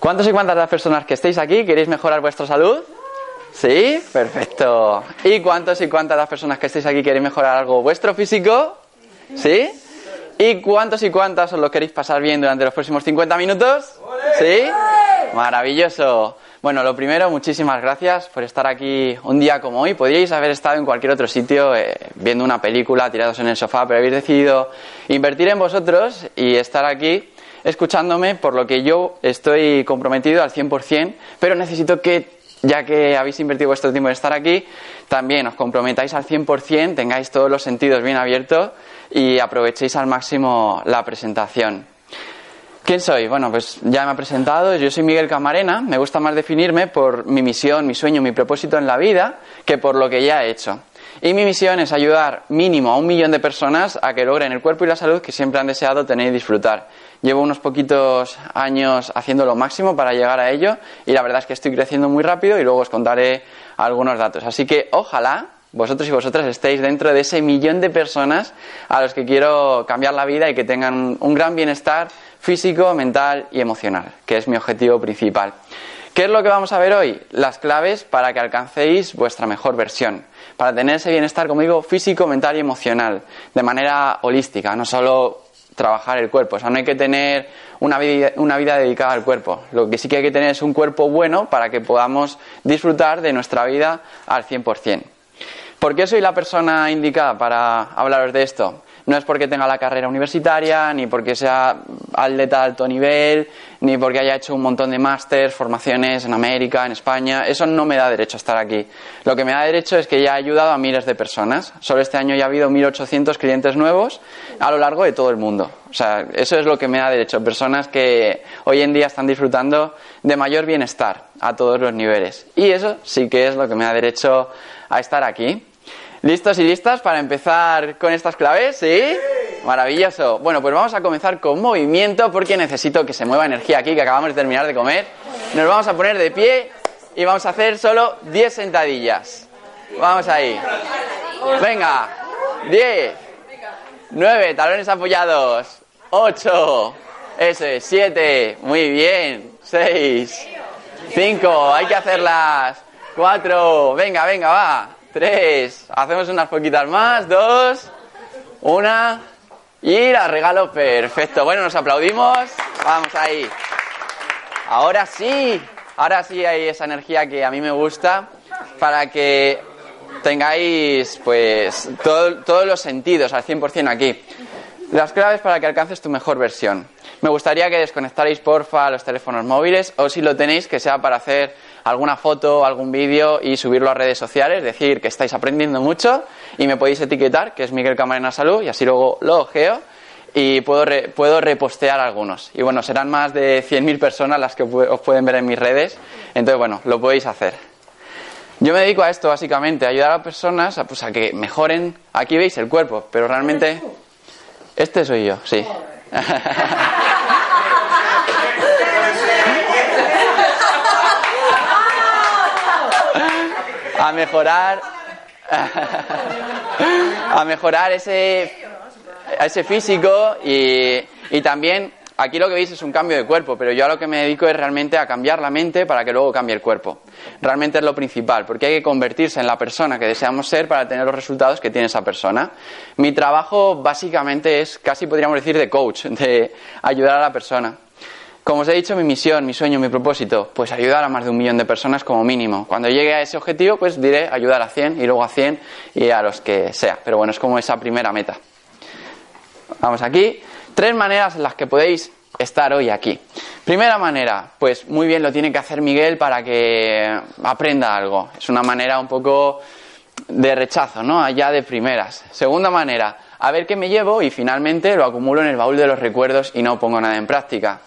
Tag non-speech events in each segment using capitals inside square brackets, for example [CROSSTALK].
¿Cuántos y cuántas de las personas que estéis aquí queréis mejorar vuestra salud? ¿Sí? Perfecto. ¿Y cuántos y cuántas de las personas que estéis aquí queréis mejorar algo vuestro físico? ¿Sí? ¿Y cuántos y cuántas os lo queréis pasar bien durante los próximos 50 minutos? ¿Sí? Maravilloso. Bueno, lo primero, muchísimas gracias por estar aquí un día como hoy. Podríais haber estado en cualquier otro sitio eh, viendo una película, tirados en el sofá, pero habéis decidido invertir en vosotros y estar aquí escuchándome, por lo que yo estoy comprometido al 100%, pero necesito que, ya que habéis invertido vuestro tiempo en estar aquí, también os comprometáis al 100%, tengáis todos los sentidos bien abiertos y aprovechéis al máximo la presentación. ¿Quién soy? Bueno, pues ya me he presentado, yo soy Miguel Camarena, me gusta más definirme por mi misión, mi sueño, mi propósito en la vida que por lo que ya he hecho. Y mi misión es ayudar mínimo a un millón de personas a que logren el cuerpo y la salud que siempre han deseado tener y disfrutar. Llevo unos poquitos años haciendo lo máximo para llegar a ello y la verdad es que estoy creciendo muy rápido y luego os contaré algunos datos. Así que ojalá vosotros y vosotras estéis dentro de ese millón de personas a los que quiero cambiar la vida y que tengan un gran bienestar físico, mental y emocional, que es mi objetivo principal. ¿Qué es lo que vamos a ver hoy? Las claves para que alcancéis vuestra mejor versión, para tener ese bienestar, conmigo físico, mental y emocional, de manera holística, no solo trabajar el cuerpo. O sea, no hay que tener una vida, una vida dedicada al cuerpo. Lo que sí que hay que tener es un cuerpo bueno para que podamos disfrutar de nuestra vida al 100%. ¿Por qué soy la persona indicada para hablaros de esto? No es porque tenga la carrera universitaria, ni porque sea atleta de alto nivel, ni porque haya hecho un montón de másters, formaciones en América, en España. Eso no me da derecho a estar aquí. Lo que me da derecho es que ya he ayudado a miles de personas. Solo este año ya ha habido 1.800 clientes nuevos a lo largo de todo el mundo. O sea, eso es lo que me da derecho. Personas que hoy en día están disfrutando de mayor bienestar a todos los niveles. Y eso sí que es lo que me da derecho a estar aquí. ¿Listos y listas para empezar con estas claves? ¿Sí? Maravilloso. Bueno, pues vamos a comenzar con movimiento porque necesito que se mueva energía aquí, que acabamos de terminar de comer. Nos vamos a poner de pie y vamos a hacer solo 10 sentadillas. Vamos ahí. Venga. 10. 9. Talones apoyados. 8. Eso es. 7. Muy bien. 6. 5. Hay que hacerlas. 4. Venga, venga, va. Tres. Hacemos unas poquitas más. Dos. Una. Y la regalo. Perfecto. Bueno, nos aplaudimos. Vamos ahí. Ahora sí. Ahora sí hay esa energía que a mí me gusta para que tengáis pues todos los sentidos al 100% aquí. Las claves para que alcances tu mejor versión. Me gustaría que desconectarais porfa los teléfonos móviles o si lo tenéis que sea para hacer alguna foto, algún vídeo y subirlo a redes sociales, decir que estáis aprendiendo mucho y me podéis etiquetar, que es Miguel Camarena Salud, y así luego lo ojeo y puedo, puedo repostear algunos. Y bueno, serán más de 100.000 personas las que os pueden ver en mis redes, entonces bueno, lo podéis hacer. Yo me dedico a esto básicamente, a ayudar a personas a, pues, a que mejoren, aquí veis el cuerpo, pero realmente... Este soy yo, sí. A mejorar. A mejorar ese ese físico y, y también aquí lo que veis es un cambio de cuerpo, pero yo a lo que me dedico es realmente a cambiar la mente para que luego cambie el cuerpo. Realmente es lo principal, porque hay que convertirse en la persona que deseamos ser para tener los resultados que tiene esa persona. Mi trabajo básicamente es, casi podríamos decir, de coach, de ayudar a la persona. Como os he dicho, mi misión, mi sueño, mi propósito, pues ayudar a más de un millón de personas como mínimo. Cuando llegue a ese objetivo, pues diré ayudar a 100 y luego a 100 y a los que sea. Pero bueno, es como esa primera meta. Vamos aquí. Tres maneras en las que podéis estar hoy aquí. Primera manera, pues muy bien lo tiene que hacer Miguel para que aprenda algo. Es una manera un poco de rechazo, ¿no? Allá de primeras. Segunda manera, a ver qué me llevo y finalmente lo acumulo en el baúl de los recuerdos y no pongo nada en práctica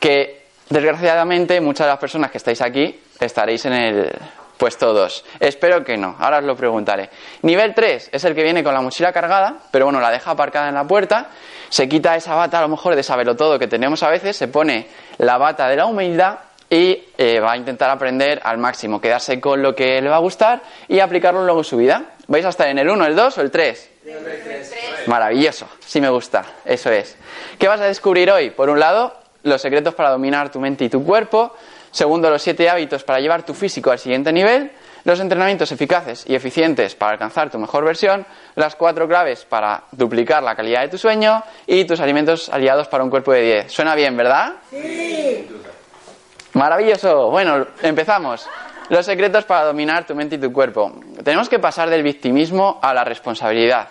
que desgraciadamente muchas de las personas que estáis aquí estaréis en el puesto 2. Espero que no, ahora os lo preguntaré. Nivel 3 es el que viene con la mochila cargada, pero bueno, la deja aparcada en la puerta, se quita esa bata a lo mejor de saberlo todo que tenemos a veces, se pone la bata de la humildad y eh, va a intentar aprender al máximo, quedarse con lo que le va a gustar y aplicarlo luego en su vida. ¿Vais a estar en el 1, el 2 o el 3? Maravilloso, sí me gusta, eso es. ¿Qué vas a descubrir hoy? Por un lado, los secretos para dominar tu mente y tu cuerpo. Segundo, los siete hábitos para llevar tu físico al siguiente nivel. Los entrenamientos eficaces y eficientes para alcanzar tu mejor versión. Las cuatro claves para duplicar la calidad de tu sueño. Y tus alimentos aliados para un cuerpo de 10. Suena bien, ¿verdad? Sí. Maravilloso. Bueno, empezamos. Los secretos para dominar tu mente y tu cuerpo. Tenemos que pasar del victimismo a la responsabilidad.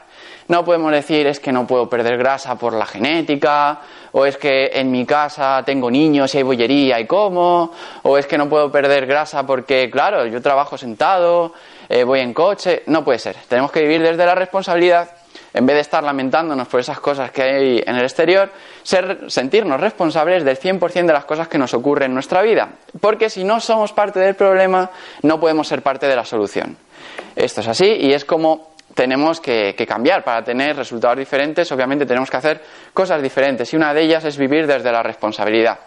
No podemos decir es que no puedo perder grasa por la genética, o es que en mi casa tengo niños y hay bollería y como, o es que no puedo perder grasa porque, claro, yo trabajo sentado, eh, voy en coche. No puede ser. Tenemos que vivir desde la responsabilidad en vez de estar lamentándonos por esas cosas que hay en el exterior, ser, sentirnos responsables del 100% de las cosas que nos ocurren en nuestra vida. Porque si no somos parte del problema, no podemos ser parte de la solución. Esto es así y es como tenemos que, cambiar para tener resultados diferentes. Obviamente tenemos que hacer cosas diferentes y una de ellas es vivir desde la responsabilidad.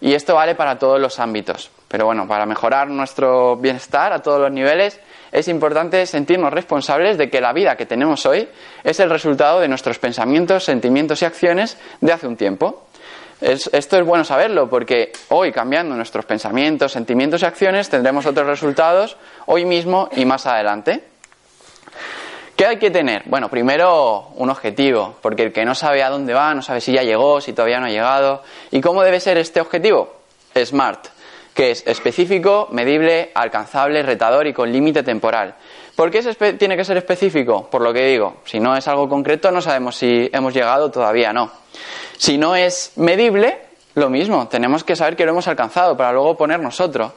Y esto vale para todos los ámbitos. Pero bueno, para mejorar nuestro bienestar a todos los niveles es importante sentirnos responsables de que la vida que tenemos hoy es el resultado de nuestros pensamientos, sentimientos y acciones de hace un tiempo. esto es bueno saberlo porque hoy cambiando nuestros pensamientos, sentimientos y acciones tendremos otros resultados hoy mismo y más adelante. ¿Qué hay que tener? Bueno, primero un objetivo, porque el que no sabe a dónde va, no sabe si ya llegó, si todavía no ha llegado. ¿Y cómo debe ser este objetivo? SMART que es específico, medible, alcanzable, retador y con límite temporal. ¿Por qué tiene que ser específico? Por lo que digo, si no es algo concreto no sabemos si hemos llegado todavía no. Si no es medible, lo mismo, tenemos que saber que lo hemos alcanzado para luego ponernos otro.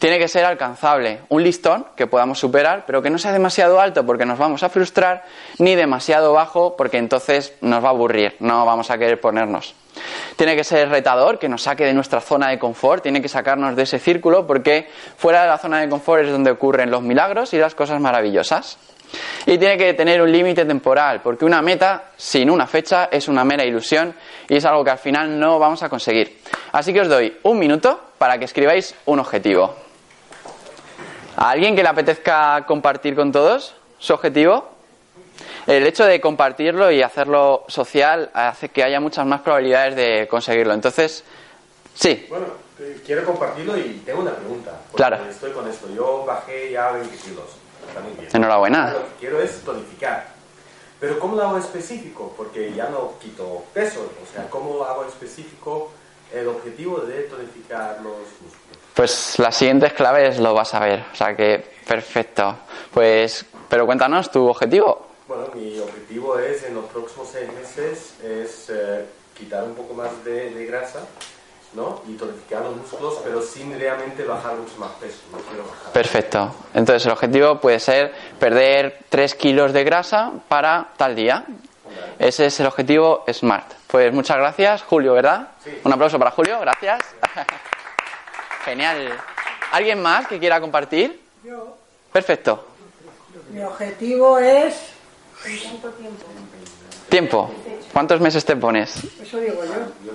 Tiene que ser alcanzable, un listón que podamos superar, pero que no sea demasiado alto porque nos vamos a frustrar, ni demasiado bajo porque entonces nos va a aburrir, no vamos a querer ponernos. Tiene que ser retador, que nos saque de nuestra zona de confort, tiene que sacarnos de ese círculo, porque fuera de la zona de confort es donde ocurren los milagros y las cosas maravillosas. Y tiene que tener un límite temporal, porque una meta sin una fecha es una mera ilusión y es algo que al final no vamos a conseguir. Así que os doy un minuto para que escribáis un objetivo. ¿A alguien que le apetezca compartir con todos su objetivo? el hecho de compartirlo y hacerlo social hace que haya muchas más probabilidades de conseguirlo. Entonces, sí. Bueno, quiero compartirlo y tengo una pregunta. Claro. Estoy con esto. Yo bajé ya 20 kilos. Bien. Enhorabuena. Lo que quiero es tonificar. Pero ¿cómo lo hago específico? Porque ya no quito peso. O sea, ¿cómo hago específico el objetivo de tonificar los músculos? Pues las siguientes claves lo vas a ver. O sea que, perfecto. Pues, pero cuéntanos tu objetivo. Bueno, mi objetivo es en los próximos seis meses es eh, quitar un poco más de, grasa ¿no? y tonificar los músculos, pero sin realmente bajar mucho más peso. No quiero bajar. Perfecto. Entonces el objetivo puede ser perder 3 kilos de grasa para tal día. Ese es el objetivo SMART. Pues muchas gracias, Julio, ¿verdad? Sí. Un aplauso para Julio, gracias. Genial. ¿Alguien más que quiera compartir? Yo. Perfecto. Mi objetivo es cuánto tiempo? Tiempo. ¿Cuántos meses te pones? Eso digo yo.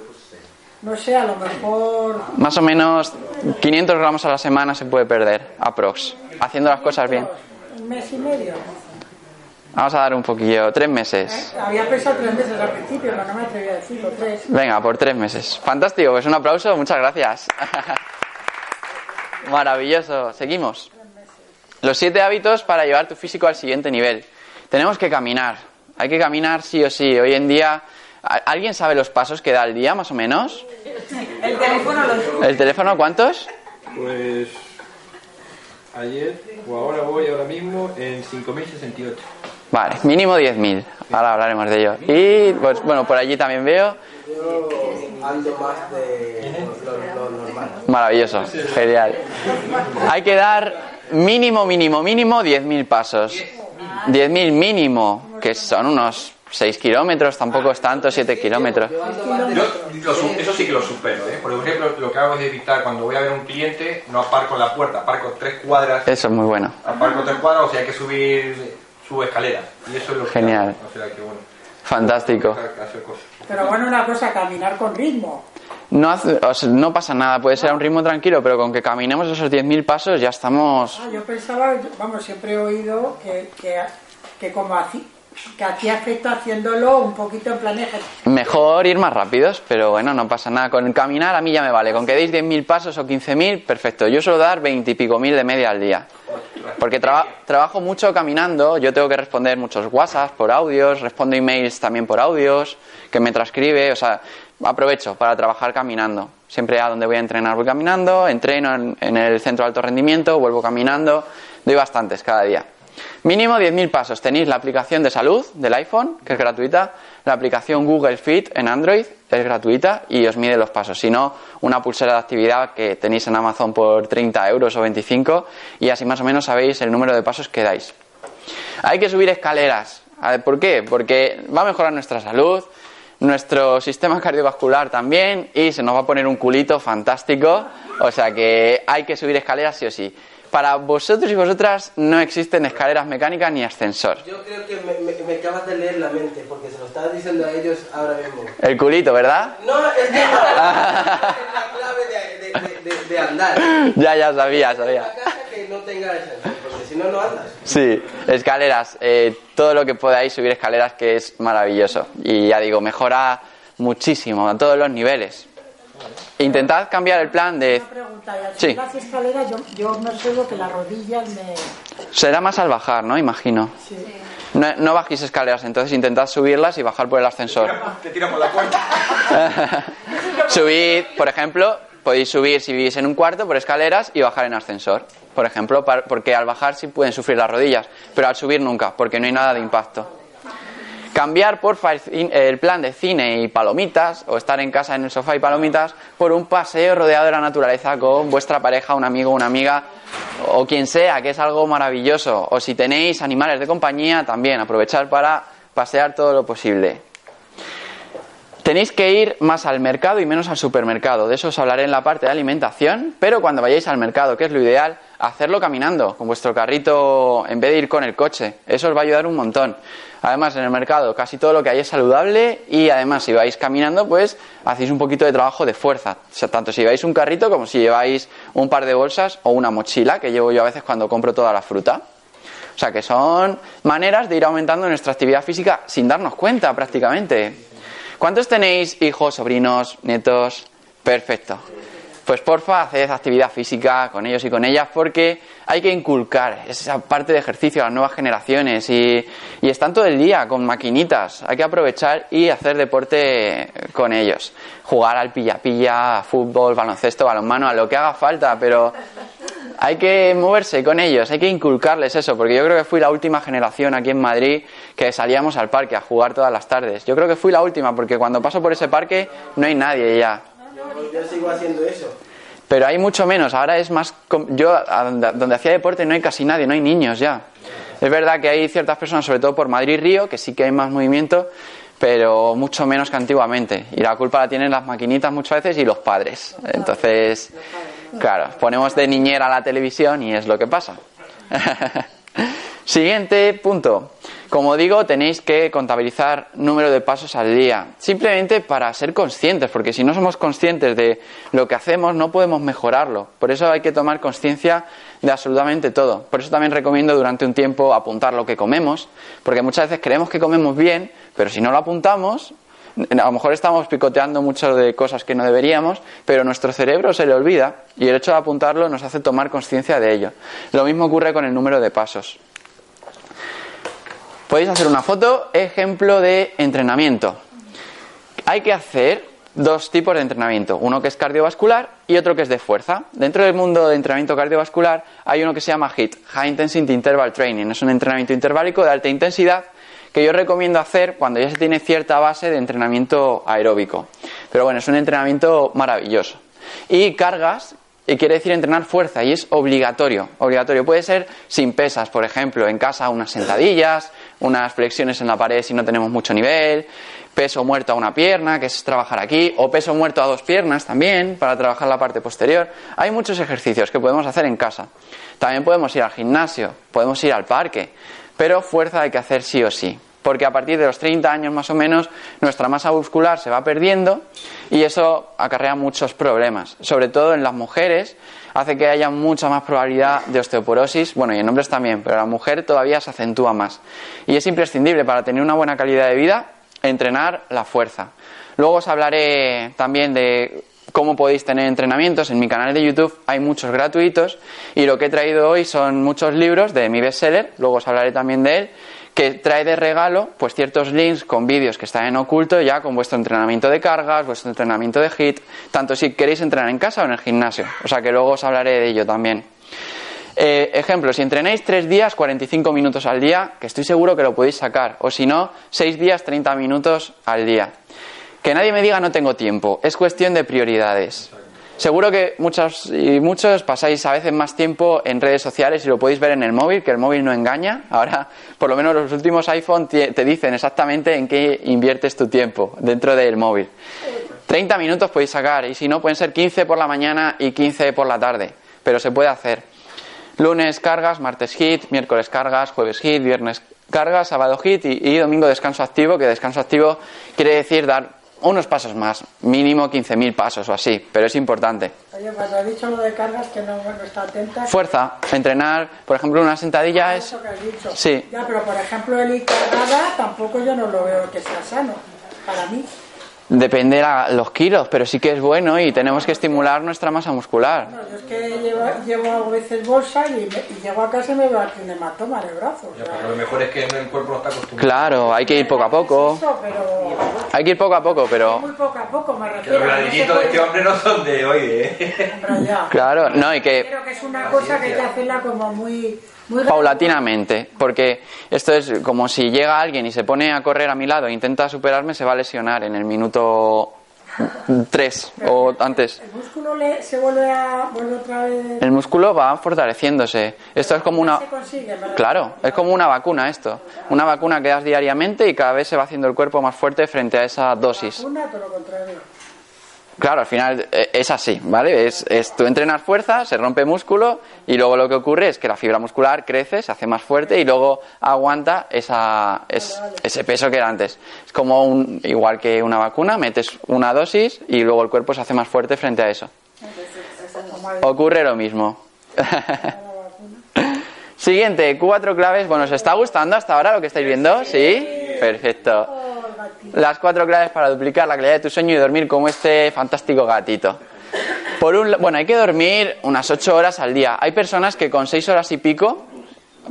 No sé, a lo mejor. Más o menos 500 gramos a la semana se puede perder, aprox. Haciendo las cosas bien. Un mes y medio. Vamos a dar un poquillo, tres meses. ¿Eh? Había pensado tres meses al principio, pero no me atreví a decirlo, tres. Venga, por tres meses. Fantástico, pues un aplauso, muchas gracias. [LAUGHS] Maravilloso. Seguimos. Los siete hábitos para llevar tu físico al siguiente nivel. Tenemos que caminar. Hay que caminar sí o sí. Hoy en día, ¿alguien sabe los pasos que da al día, más o menos? El teléfono los... ¿El teléfono cuántos? Pues ayer o ahora voy ahora mismo en 5.068. Vale, mínimo 10.000. Ahora hablaremos de ello. Y pues bueno, por allí también veo. Yo ando más de lo, normal. Maravilloso, genial. Hay que dar mínimo, mínimo, mínimo 10.000 pasos. 10.000 mínimo, que son unos 6 kilómetros, tampoco es tanto, 7 kilómetros. Yo, eso sí que lo supero, ¿eh? Por ejemplo, lo que hago es evitar cuando voy a ver un cliente, no aparco en la puerta, aparco tres cuadras. Eso es muy bueno. Aparco tres cuadras, o sea, hay que subir su escalera. Y eso es lo que Genial. O sea, que bueno. Fantástico. Pero bueno, una cosa, caminar con ritmo. No, hace- o sea, no pasa nada, puede ser a un ritmo tranquilo, pero con que caminemos esos 10.000 pasos ya estamos... Ah, yo pensaba, vamos, siempre he oído que, que, que como así, que hacía efecto haciéndolo un poquito en plan. Mejor ir más rápidos, pero bueno, no pasa nada. Con caminar a mí ya me vale. Con que deis 10.000 pasos o 15.000, perfecto. Yo suelo dar 20 y pico mil de media al día. Porque traba- trabajo mucho caminando, yo tengo que responder muchos WhatsApp por audios, respondo emails también por audios, que me transcribe, o sea, aprovecho para trabajar caminando. Siempre a donde voy a entrenar voy caminando, entreno en, en el centro de alto rendimiento, vuelvo caminando, doy bastantes cada día. Mínimo 10.000 pasos. Tenéis la aplicación de salud del iPhone, que es gratuita, la aplicación Google Fit en Android, es gratuita y os mide los pasos. Si no, una pulsera de actividad que tenéis en Amazon por 30 euros o 25 y así más o menos sabéis el número de pasos que dais. Hay que subir escaleras. ¿Por qué? Porque va a mejorar nuestra salud, nuestro sistema cardiovascular también y se nos va a poner un culito fantástico. O sea que hay que subir escaleras sí o sí. Para vosotros y vosotras no existen escaleras mecánicas ni ascensor. Yo creo que me, me, me acabas de leer la mente, porque se lo estaba diciendo a ellos ahora mismo. El culito, ¿verdad? No, es que [LAUGHS] es la clave de, de, de, de andar. Ya, ya sabía, sabía. casa que no tenga ascensor, porque si no, no andas. Sí, escaleras. eh, todo lo que podáis subir escaleras que es maravilloso. Y ya digo, mejora muchísimo a todos los niveles. Intentad cambiar el plan de... Una pregunta, y al Sí. las escaleras yo, yo me suelo que las rodillas me... Será más al bajar, ¿no? Imagino. Sí. No, no bajéis escaleras, entonces intentad subirlas y bajar por el ascensor. Te la. [LAUGHS] Subid, por ejemplo, podéis subir si vivís en un cuarto por escaleras y bajar en ascensor. Por ejemplo, par- porque al bajar sí pueden sufrir las rodillas, pero al subir nunca, porque no hay nada de impacto. Cambiar, cin- el plan de cine y palomitas, o estar en casa en el sofá y palomitas, por un paseo rodeado de la naturaleza con vuestra pareja, un amigo, una amiga, o quien sea, que es algo maravilloso. O si tenéis animales de compañía, también aprovechar para pasear todo lo posible. Tenéis que ir más al mercado y menos al supermercado. De eso os hablaré en la parte de alimentación, pero cuando vayáis al mercado, que es lo ideal, hacerlo caminando, con vuestro carrito, en vez de ir con el coche. Eso os va a ayudar un montón. Además, en el mercado casi todo lo que hay es saludable y además si vais caminando, pues hacéis un poquito de trabajo de fuerza. O sea, tanto si lleváis un carrito como si lleváis un par de bolsas o una mochila, que llevo yo a veces cuando compro toda la fruta. O sea, que son maneras de ir aumentando nuestra actividad física sin darnos cuenta prácticamente. ¿Cuántos tenéis hijos, sobrinos, nietos? Perfecto. Pues porfa, haced actividad física con ellos y con ellas porque hay que inculcar esa parte de ejercicio a las nuevas generaciones y, y están todo el día con maquinitas. Hay que aprovechar y hacer deporte con ellos. Jugar al pilla-pilla, fútbol, baloncesto, balonmano, a lo que haga falta, pero hay que moverse con ellos, hay que inculcarles eso, porque yo creo que fui la última generación aquí en Madrid que salíamos al parque a jugar todas las tardes. Yo creo que fui la última, porque cuando paso por ese parque no hay nadie ya. Yo, yo sigo haciendo eso. Pero hay mucho menos, ahora es más... Yo, donde, hacía deporte no hay casi nadie, no hay niños ya. Es verdad que hay ciertas personas, sobre todo por Madrid-Río, que sí que hay más movimiento, pero mucho menos que antiguamente. Y la culpa la tienen las maquinitas muchas veces y los padres. Entonces, claro, ponemos de niñera la televisión y es lo que pasa. [LAUGHS] Siguiente punto. Como digo, tenéis que contabilizar número de pasos al día. Simplemente para ser conscientes, porque si no somos conscientes de lo que hacemos, no podemos mejorarlo. Por eso hay que tomar conciencia de absolutamente todo. Por eso también recomiendo durante un tiempo apuntar lo que comemos, porque muchas veces creemos que comemos bien, pero si no lo apuntamos, a lo mejor estamos picoteando mucho de cosas que no deberíamos, pero nuestro cerebro se le olvida y el hecho de apuntarlo nos hace tomar conciencia de ello. Lo mismo ocurre con el número de pasos. Podéis hacer una foto, ejemplo de entrenamiento. Hay que hacer dos tipos de entrenamiento, uno que es cardiovascular y otro que es de fuerza. Dentro del mundo de entrenamiento cardiovascular hay uno que se llama HIIT, High Intensity Interval Training. Es un entrenamiento interválico de alta intensidad que yo recomiendo hacer cuando ya se tiene cierta base de entrenamiento aeróbico. Pero bueno, es un entrenamiento maravilloso. Y cargas, y quiere decir entrenar fuerza, y es obligatorio. Obligatorio. Puede ser sin pesas, por ejemplo, en casa unas sentadillas, unas flexiones en la pared si no tenemos mucho nivel, peso muerto a una pierna, que es trabajar aquí, o peso muerto a dos piernas también, para trabajar la parte posterior. Hay muchos ejercicios que podemos hacer en casa. También podemos ir al gimnasio, podemos ir al parque, pero fuerza hay que hacer sí o sí. Porque a partir de los 30 años más o menos nuestra masa muscular se va perdiendo y eso acarrea muchos problemas, sobre todo en las mujeres, hace que haya mucha más probabilidad de osteoporosis, bueno, y en hombres también, pero la mujer todavía se acentúa más. Y es imprescindible para tener una buena calidad de vida entrenar la fuerza. Luego os hablaré también de cómo podéis tener entrenamientos. En mi canal de YouTube hay muchos gratuitos y lo que he traído hoy son muchos libros de mi bestseller, luego os hablaré también de él, que trae de regalo pues ciertos links con vídeos que están en oculto ya con vuestro entrenamiento de cargas, vuestro entrenamiento de HIT, tanto si queréis entrenar en casa o en el gimnasio. O sea que luego os hablaré de ello también. Eh, ejemplo, si entrenáis tres días, 45 minutos al día, que estoy seguro que lo podéis sacar, o si no, seis días, 30 minutos al día. Que nadie me diga no tengo tiempo, es cuestión de prioridades. Seguro que muchos y muchos pasáis a veces más tiempo en redes sociales y lo podéis ver en el móvil, que el móvil no engaña. Ahora, por lo menos los últimos iPhone te dicen exactamente en qué inviertes tu tiempo dentro del móvil. 30 minutos podéis sacar y si no pueden ser 15 por la mañana y 15 por la tarde, pero se puede hacer. Lunes cargas, martes hit, miércoles cargas, jueves hit, viernes cargas, sábado hit y, y domingo descanso activo, que descanso activo quiere decir dar unos pasos más, mínimo 15.000 pasos o así, pero es importante. Oye, cuando he dicho lo de cargas, que no, no está atenta. Fuerza, entrenar, por ejemplo, una sentadilla es... Eso que has dicho. Sí. Ya, pero por ejemplo, el ir cargada tampoco yo no lo veo que sea sano, para mí. Depende la- los kilos, pero sí que es bueno y tenemos que estimular nuestra masa muscular. No, yo es que llevo, llevo a veces bolsa y, me- y llego a casa y me veo aquí un hematoma de brazo. o Ya, sea, pero lo mejor es que el cuerpo no está acostumbrado. Claro, hay que ir poco a poco. Eso, pero Hay que ir poco a poco, pero... muy poco a poco me refiero. los ladrillitos de este hombre no son de hoy, ¿eh? [LAUGHS] Claro, no, y que... Creo que es una cosa que hay que hacerla como muy... paulatinamente, porque esto es como si llega alguien y se pone a correr a mi lado e intenta superarme, se va a lesionar en el minuto 3 o antes. El músculo le- se vuelve a... vuelve otra vez... El músculo va fortaleciéndose. Esto es como una... Claro, es como una vacuna esto. Una vacuna que das diariamente y cada vez se va haciendo el cuerpo más fuerte frente a esa dosis. Todo lo contrario. Claro, al final eh, es así, ¿vale? Es, es tú entrenas fuerza, se rompe músculo y luego lo que ocurre es que la fibra muscular crece, se hace más fuerte y luego aguanta esa, es- ese peso que era antes. Es como un, igual que una vacuna, metes una dosis y luego el cuerpo se hace más fuerte frente a eso. Ocurre lo mismo. [LAUGHS] Siguiente, cuatro claves. Bueno, ¿os está gustando hasta ahora lo que estáis viendo? ¿Sí? Perfecto. Las cuatro claves para duplicar la calidad de tu sueño y dormir como este fantástico gatito. Por un, bueno, hay que dormir unas ocho horas al día. Hay personas que con seis horas y pico,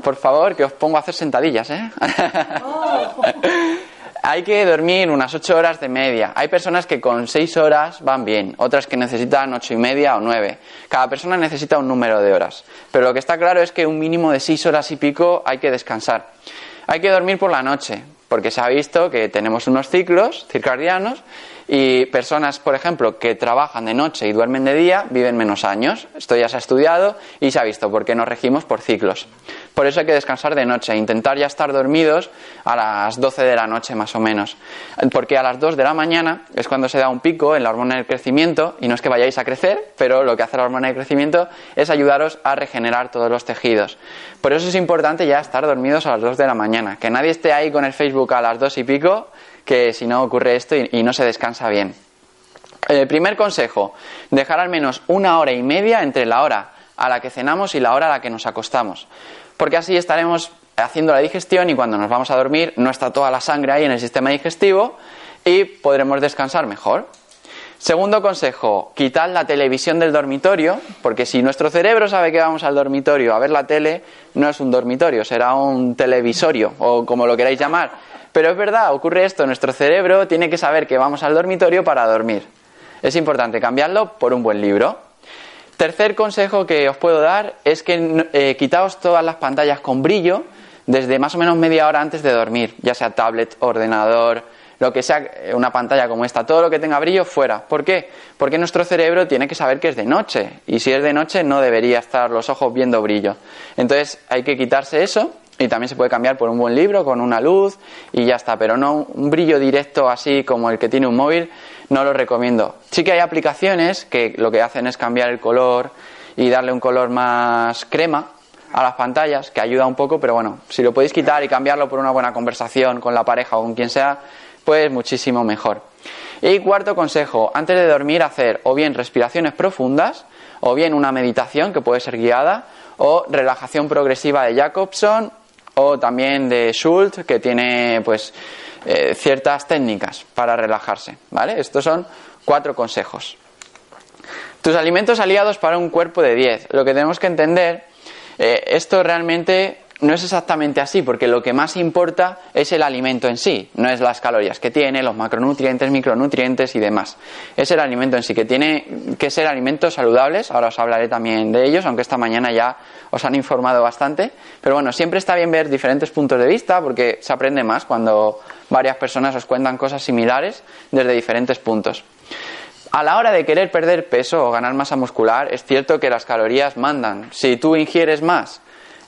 por favor, que os pongo a hacer sentadillas, ¿eh? [LAUGHS] hay que dormir unas ocho horas de media. Hay personas que con seis horas van bien, otras que necesitan ocho y media o nueve. Cada persona necesita un número de horas. Pero lo que está claro es que un mínimo de seis horas y pico hay que descansar. Hay que dormir por la noche, porque se ha visto que tenemos unos ciclos circadianos y personas, por ejemplo, que trabajan de noche y duermen de día viven menos años. Esto ya se ha estudiado y se ha visto porque nos regimos por ciclos. Por eso hay que descansar de noche, intentar ya estar dormidos a las 12 de la noche más o menos. Porque a las 2 de la mañana es cuando se da un pico en la hormona del crecimiento y no es que vayáis a crecer, pero lo que hace la hormona del crecimiento es ayudaros a regenerar todos los tejidos. Por eso es importante ya estar dormidos a las 2 de la mañana. Que nadie esté ahí con el Facebook a las 2 y pico, que si no ocurre esto y, no se descansa bien. El primer consejo, dejar al menos una hora y media entre la hora a la que cenamos y la hora a la que nos acostamos. Porque así estaremos haciendo la digestión y cuando nos vamos a dormir no está toda la sangre ahí en el sistema digestivo y podremos descansar mejor. Segundo consejo, quitad la televisión del dormitorio, porque si nuestro cerebro sabe que vamos al dormitorio a ver la tele, no es un dormitorio, será un televisorio o como lo queráis llamar. Pero es verdad, ocurre esto, nuestro cerebro tiene que saber que vamos al dormitorio para dormir. Es importante cambiarlo por un buen libro. Tercer consejo que os puedo dar es que eh, quitaos todas las pantallas con brillo desde más o menos media hora antes de dormir, ya sea tablet, ordenador, lo que sea, eh, una pantalla como esta, todo lo que tenga brillo fuera. ¿Por qué? Porque nuestro cerebro tiene que saber que es de noche y si es de noche no debería estar los ojos viendo brillo. Entonces hay que quitarse eso y también se puede cambiar por un buen libro con una luz y ya está, pero no un brillo directo así como el que tiene un móvil, no lo recomiendo. Sí que hay aplicaciones que lo que hacen es cambiar el color y darle un color más crema, a las pantallas, que ayuda un poco, pero bueno, si lo podéis quitar y cambiarlo por una buena conversación con la pareja o con quien sea, pues muchísimo mejor. Y cuarto consejo, antes de dormir hacer o bien respiraciones profundas, o bien una meditación que puede ser guiada, o relajación progresiva de Jacobson, o también de Schultz, que tiene pues eh, ciertas técnicas para relajarse, ¿vale? Estos son cuatro consejos. Tus alimentos aliados para un cuerpo de 10. Lo que tenemos que entender, eh, esto realmente no es exactamente así, porque lo que más importa es el alimento en sí, no es las calorías que tiene, los macronutrientes, micronutrientes y demás. Es el alimento en sí, que tiene que ser alimentos saludables, ahora os hablaré también de ellos, aunque esta mañana ya os han informado bastante, pero bueno, siempre está bien ver diferentes puntos de vista, porque se aprende más cuando varias personas os cuentan cosas similares desde diferentes puntos. A la hora de querer perder peso o ganar masa muscular, es cierto que las calorías mandan. Si tú ingieres más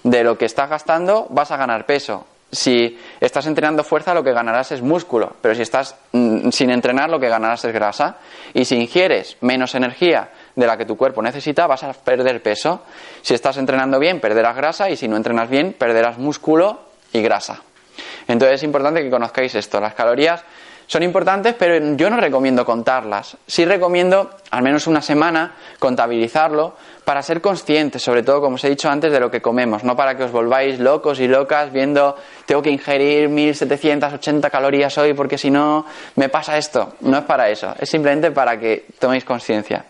de lo que estás gastando, vas a ganar peso. Si estás entrenando fuerza, lo que ganarás es músculo, pero si estás mm, sin entrenar, lo que ganarás es grasa. Y si ingieres menos energía de la que tu cuerpo necesita, vas a perder peso. Si estás entrenando bien, perderás grasa y si no entrenas bien, perderás músculo y grasa. Entonces es importante que conozcáis esto. Las calorías son importantes, pero yo no recomiendo contarlas. Sí recomiendo al menos una semana contabilizarlo para ser conscientes, sobre todo, como os he dicho antes, de lo que comemos, no para que os volváis locos y locas viendo tengo que ingerir 1780 calorías hoy porque si no me pasa esto. No es para eso, es simplemente para que toméis conciencia.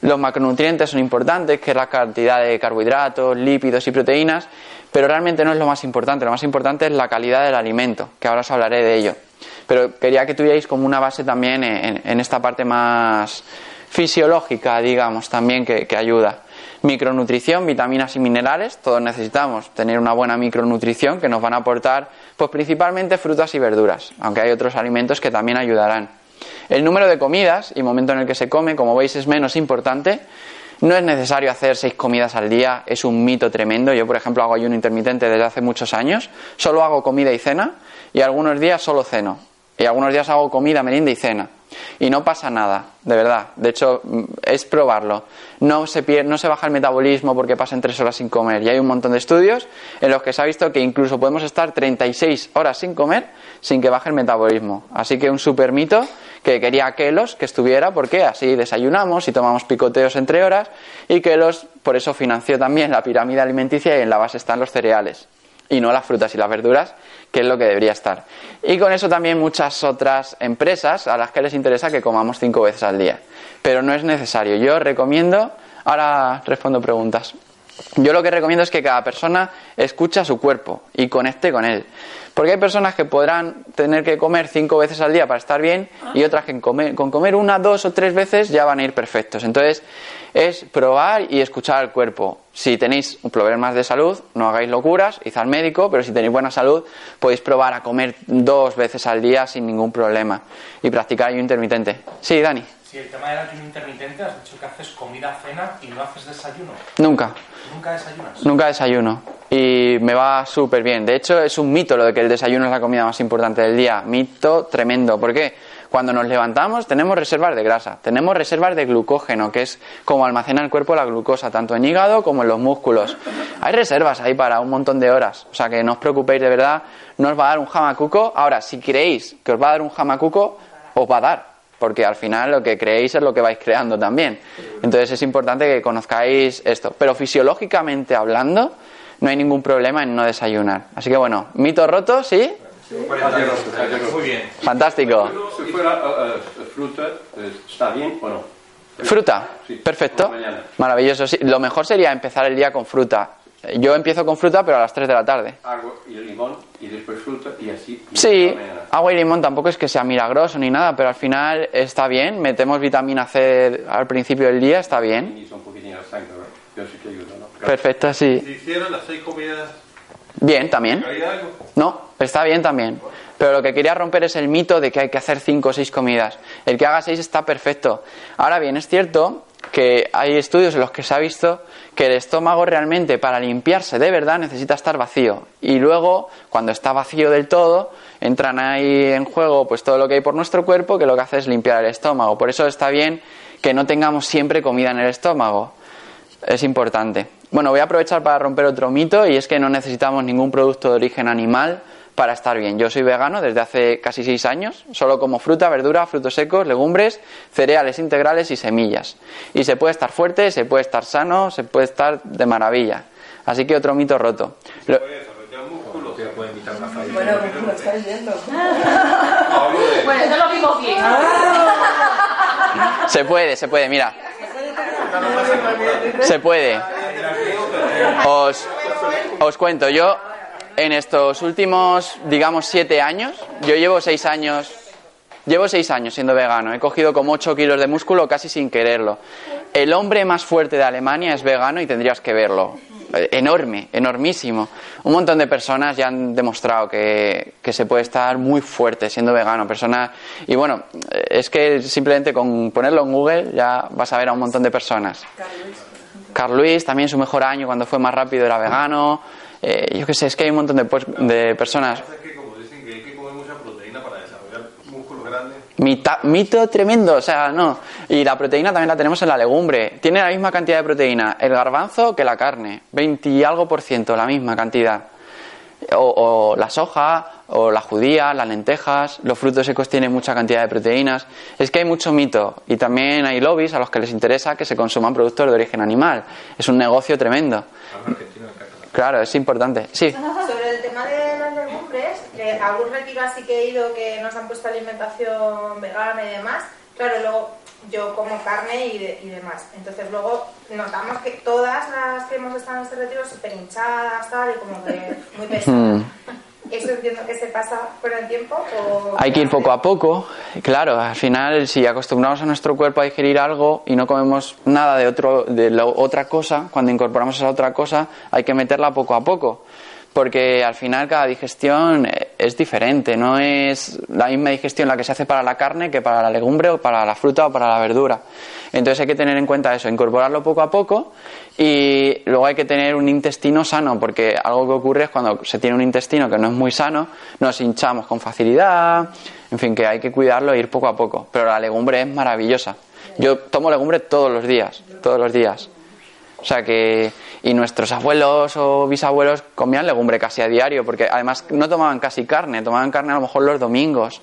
Los macronutrientes son importantes, que es la cantidad de carbohidratos, lípidos y proteínas, pero realmente no es lo más importante. Lo más importante es la calidad del alimento, que ahora os hablaré de ello. Pero quería que tuvierais como una base también en, esta parte más fisiológica, digamos, también que, ayuda. Micronutrición, vitaminas y minerales, todos necesitamos tener una buena micronutrición que nos van a aportar, pues principalmente frutas y verduras, aunque hay otros alimentos que también ayudarán. El número de comidas y momento en el que se come, como veis, es menos importante. No es necesario hacer seis comidas al día, es un mito tremendo. Yo, por ejemplo, hago ayuno intermitente desde hace muchos años. Solo hago comida y cena y algunos días solo ceno. Y algunos días hago comida, merienda y cena. Y no pasa nada, de verdad. De hecho, mm, es probarlo. No se, pierde, no se baja el metabolismo porque pasen tres horas sin comer. Y hay un montón de estudios en los que se ha visto que incluso podemos estar 36 horas sin comer sin que baje el metabolismo. Así que un super mito que quería Kelos que estuviera porque así desayunamos y tomamos picoteos entre horas y Kelos por eso financió también la pirámide alimenticia y en la base están los cereales y no las frutas y las verduras, que es lo que debería estar. Y con eso también muchas otras empresas a las que les interesa que comamos cinco veces al día. Pero no es necesario. Yo recomiendo, ahora respondo preguntas. Yo lo que recomiendo es que cada persona escuche a su cuerpo y conecte con él. Porque hay personas que podrán tener que comer cinco veces al día para estar bien y otras que con comer una, dos o tres veces ya van a ir perfectos. Entonces, es probar y escuchar al cuerpo. Si tenéis problemas de salud, no hagáis locuras, id al médico, pero si tenéis buena salud, podéis probar a comer dos veces al día sin ningún problema y practicar ayuno intermitente. Sí, Dani. Sí, el tema del ayuno intermitente, has dicho que haces comida, cena y no haces desayuno. Nunca. ¿Nunca desayunas? Nunca desayuno. Y me va súper bien. De hecho, es un mito lo de que el desayuno es la comida más importante del día. Mito tremendo. ¿Por qué? Cuando nos levantamos tenemos reservas de grasa, tenemos reservas de glucógeno, que es como almacena el cuerpo la glucosa, tanto en hígado como en los músculos. Hay reservas ahí para un montón de horas, o sea que no os preocupéis de verdad, no os va a dar un jamacuco. Ahora, si creéis que os va a dar un jamacuco, os va a dar, porque al final lo que creéis es lo que vais creando también. Entonces es importante que conozcáis esto. Pero fisiológicamente hablando, no hay ningún problema en no desayunar. Así que bueno, mito roto, ¿sí? Muy bien. Fantástico. Si fuera uh, uh, fruta, ¿está bien o no? Fruta, Sí. perfecto. Maravilloso. Sí. Lo mejor sería empezar el día con fruta. Yo empiezo con fruta, pero a las 3 de la tarde. Agua y limón y después fruta y así. y Sí, agua y limón tampoco es que sea milagroso ni nada, pero al final está bien. Metemos vitamina C al principio del día, está bien. Y son un poquitín de sangre, ¿verdad? Yo sí que ayuda, ¿no? Perfecto, sí. Si hicieron las seis comidas, Bien, también. No, está bien también. Pero lo que quería romper es el mito de que hay que hacer cinco o seis comidas. El que haga seis está perfecto. Ahora bien, es cierto que hay estudios en los que se ha visto que el estómago realmente para limpiarse de verdad necesita estar vacío. Y luego, cuando está vacío del todo, entran ahí en juego pues todo lo que hay por nuestro cuerpo que lo que hace es limpiar el estómago. Por eso está bien que no tengamos siempre comida en el estómago. Es importante. Bueno, voy a aprovechar para romper otro mito y es que no necesitamos ningún producto de origen animal para estar bien. Yo soy vegano desde hace casi seis años, solo como fruta, verdura, frutos secos, legumbres, cereales integrales y semillas. Y se puede estar fuerte, se puede estar sano, se puede estar de maravilla. Así que otro mito roto. Lo- Bueno, lo estáis viendo. [LAUGHS] Bueno, eso lo vimos bien. Se puede, se puede, mira. Se puede. Os, os cuento, yo en estos últimos, digamos, siete años, yo llevo seis años, llevo seis años siendo vegano. He cogido como ocho kilos de músculo casi sin quererlo. El hombre más fuerte de Alemania es vegano y tendrías que verlo. Enorme, enormísimo. Un montón de personas ya han demostrado que, que se puede estar muy fuerte siendo vegano. Personas, y bueno, es que simplemente con ponerlo en Google ya vas a ver a un montón de personas. Carl Luis, también su mejor año cuando fue más rápido era vegano. Eh, yo qué sé, es que hay un montón de, pues- de personas. Es que como dicen que hay que comer mucha proteína para desarrollar músculos grandes, Mita- mito tremendo, o sea, no. Y la proteína también la tenemos en la legumbre. Tiene la misma cantidad de proteína el garbanzo que la carne. 20 y algo por ciento, la misma cantidad. O, o la soja, o la judía, las lentejas, los frutos secos tienen mucha cantidad de proteínas. Es que hay mucho mito. Y también hay lobbies a los que les interesa que se consuman productos de origen animal. Es un negocio tremendo. Claro, es importante. Sí. [LAUGHS] Sobre el tema de las legumbres, eh, algún retiro así que he ido que nos han puesto alimentación vegana y demás, claro, luego yo como carne y, de- y demás. Entonces luego notamos que todas las que hemos estado en este retiro súper hinchadas, tal, y como que muy [LAUGHS] pesadas. Mm. ¿Eso entiendo que se pasa con el tiempo? O... Hay que ir poco a poco. Claro, al final, si acostumbramos a nuestro cuerpo a digerir algo y no comemos nada de, otro, de la otra cosa, cuando incorporamos esa otra cosa, hay que meterla poco a poco. Porque al final cada digestión eh, es diferente, no es la misma digestión la que se hace para la carne que para la legumbre o para la fruta o para la verdura. Entonces hay que tener en cuenta eso, incorporarlo poco a poco y luego hay que tener un intestino sano, porque algo que ocurre es cuando se tiene un intestino que no es muy sano, nos hinchamos con facilidad, en fin, que hay que cuidarlo e ir poco a poco. Pero la legumbre es maravillosa. Yo tomo legumbre todos los días, todos los días. O sea que, y nuestros abuelos o bisabuelos comían legumbre casi a diario, porque además no tomaban casi carne, tomaban carne a lo mejor los domingos.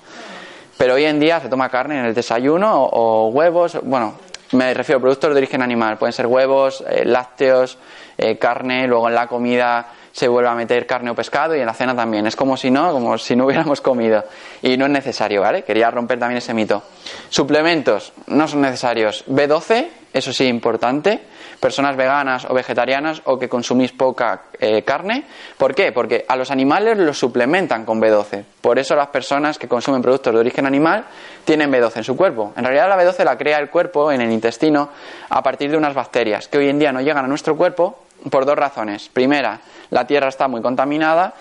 Pero hoy en día se toma carne en el desayuno o, o huevos, bueno, me refiero a productos de origen animal, pueden ser huevos, eh, lácteos, eh, carne, luego en la comida se vuelve a meter carne o pescado y en la cena también. Es como si no, como si no [LAUGHS] hubiéramos comido. Y no es necesario, ¿vale? Quería romper también ese mito. Suplementos, no son necesarios. B12, eso sí, importante. Personas veganas o vegetarianas o que consumís poca eh, carne. ¿Por qué? Porque a los animales los suplementan con B12. Por eso las personas que consumen productos de origen animal tienen B12 en su cuerpo. En realidad la B12 la crea el cuerpo en el intestino a partir de unas bacterias que hoy en día no llegan a nuestro cuerpo por dos razones. Primera, la tierra está muy contaminada.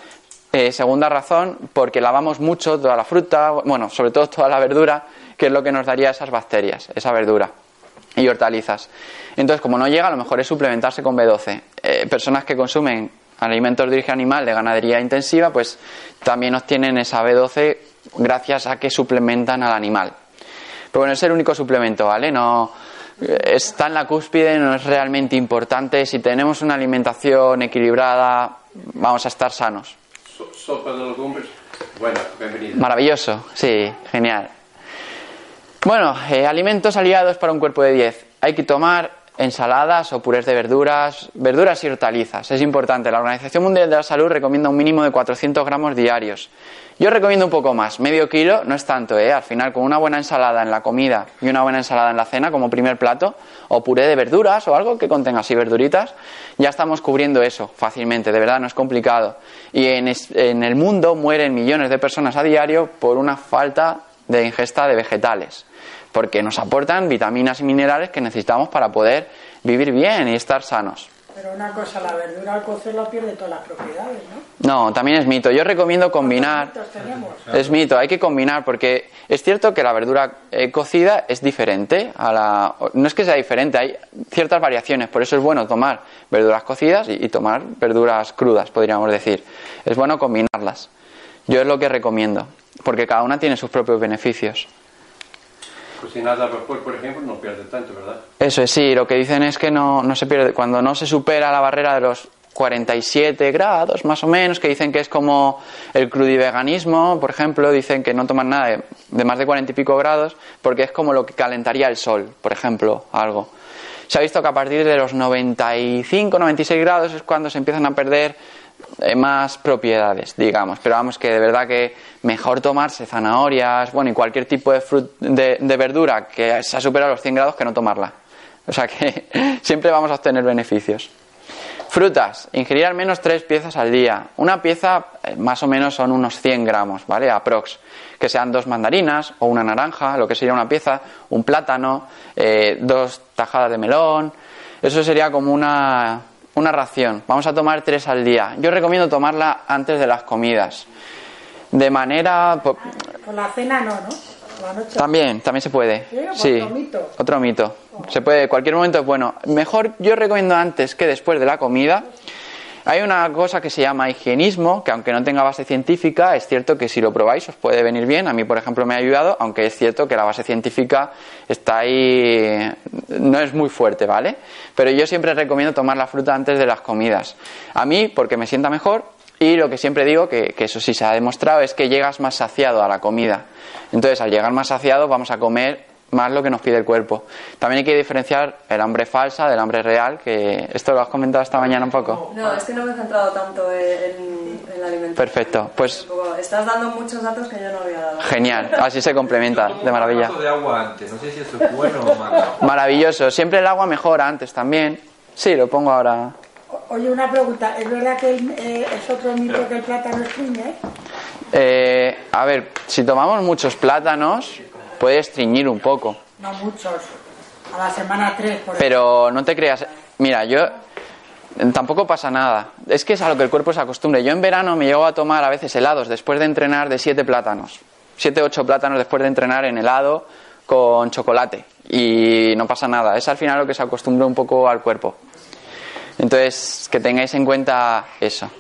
Eh, segunda razón, porque lavamos mucho toda la fruta, bueno, sobre todo toda la verdura, que es lo que nos daría esas bacterias, esa verdura y hortalizas. Entonces, como no llega, lo mejor es suplementarse con B12. Eh, personas que consumen alimentos de origen animal de ganadería intensiva, pues también obtienen esa B12 gracias a que suplementan al animal. Pero bueno, es el único suplemento, ¿vale? No eh, está en la cúspide, no es realmente importante. Si tenemos una alimentación equilibrada, vamos a estar sanos. So- sopa de legumbres. Bueno, bienvenido. Maravilloso, sí, genial. Bueno, eh, alimentos aliados para un cuerpo de 10. Hay que tomar ensaladas o purés de verduras, verduras y hortalizas. Es importante. La Organización Mundial de la Salud recomienda un mínimo de 400 gramos diarios. Yo recomiendo un poco más, medio kilo, no es tanto, ¿eh? Al final, con una buena ensalada en la comida y una buena ensalada en la cena como primer plato, o puré de verduras o algo que contenga así verduritas, ya estamos cubriendo eso fácilmente, de verdad no es complicado. Y en, en el mundo mueren millones de personas a diario por una falta de ingesta de vegetales, porque nos aportan vitaminas y minerales que necesitamos para poder vivir bien y estar sanos. Pero una cosa, la verdura al cocerla pierde todas las propiedades, ¿no? No, también es mito. Yo recomiendo combinar. ¿Cuántos tenemos? Es mito, hay que combinar porque es cierto que la verdura eh, cocida es diferente a la. No es que sea diferente, hay ciertas variaciones, por eso es bueno tomar verduras cocidas y, y tomar verduras crudas, podríamos decir. Es bueno combinarlas. Yo es lo que recomiendo, porque cada una tiene sus propios beneficios. Si nada vapor, por ejemplo, no pierde tanto, ¿verdad? Eso es, sí, lo que dicen es que no, no se pierde, cuando no se supera la barrera de los 47 grados más o menos, que dicen que es como el crudiveganismo, por ejemplo, dicen que no toman nada de, más de 40 y pico grados porque es como lo que calentaría el sol, por ejemplo, algo. Se ha visto que a partir de los 95, 96 grados es cuando se empiezan a perder más propiedades, digamos. Pero vamos, que de verdad que mejor tomarse zanahorias, bueno, y cualquier tipo de, frut- de, verdura que se ha superado los 100 grados que no tomarla. O sea que [LAUGHS] siempre vamos a obtener beneficios. Frutas, ingerir al menos tres piezas al día. Una pieza eh, más o menos son unos 100 gramos, ¿vale? Aprox. Que sean dos mandarinas o una naranja, lo que sería una pieza, un plátano, eh, dos tajadas de melón. Eso sería como una, una ración. Vamos a tomar tres al día. Yo recomiendo tomarla antes de las comidas. De manera... po- Por la cena no, ¿no? También, también se puede. Sí, Sí, otro mito. otro mito. Se puede, cualquier momento es bueno. Mejor yo recomiendo antes que después de la comida. Hay una cosa que se llama higienismo, que aunque no tenga base científica, es cierto que si lo probáis os puede venir bien. A mí, por ejemplo, me ha ayudado, aunque es cierto que la base científica está ahí, no es muy fuerte, ¿vale? Pero yo siempre recomiendo tomar la fruta antes de las comidas. A mí, porque me sienta mejor, y lo que siempre digo, que, que eso sí se ha demostrado, es que llegas más saciado a la comida. Entonces, al llegar más saciado, vamos a comer más lo que nos pide el cuerpo. También hay que diferenciar el hambre falsa del hambre real, que esto lo has comentado esta mañana un poco. No, es que no me he centrado tanto en, en la alimentación. Perfecto, pues Estás dando muchos datos que yo no había dado. genial, así se complementa, de maravilla. Un de agua antes, no sé si eso es bueno o malo. Maravilloso, siempre el agua mejora antes también. Sí, lo pongo ahora. Oye, una pregunta. ¿Es verdad que el- eh, es otro mito que el plátano estriñe? Eh, a ver, si tomamos muchos plátanos, puede estreñir un poco. No muchos. A la semana 3, por ejemplo. Pero no te creas, mira, yo tampoco pasa nada. Es que es a lo que el cuerpo se acostumbre. Yo en verano me llego a tomar a veces helados después de entrenar de siete plátanos. Siete, ocho plátanos después de entrenar en helado con chocolate. Y no pasa nada. Es al final lo que se acostumbra un poco al cuerpo. Entonces, que tengáis en cuenta eso.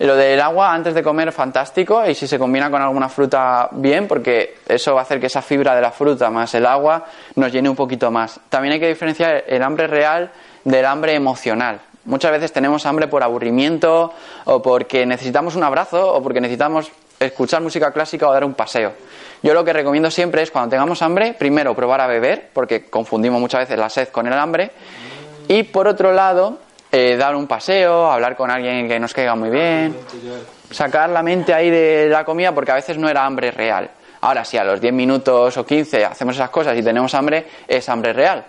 Lo del agua antes de comer, fantástico. Y si se combina con alguna fruta, bien, porque eso va a hacer que esa fibra de la fruta más el agua nos llene un poquito más. También hay que diferenciar el hambre real del hambre emocional. Muchas veces tenemos hambre por aburrimiento o porque necesitamos un abrazo o porque necesitamos escuchar música clásica o dar un paseo. Yo lo que recomiendo siempre es cuando tengamos hambre, primero probar a beber, porque confundimos muchas veces la sed con el hambre, y por otro lado, eh, dar un paseo, hablar con alguien que nos caiga muy bien, sacar la mente ahí de la comida porque a veces no era hambre real. Ahora, si a los 10 minutos o 15 hacemos esas cosas y tenemos hambre, es hambre real.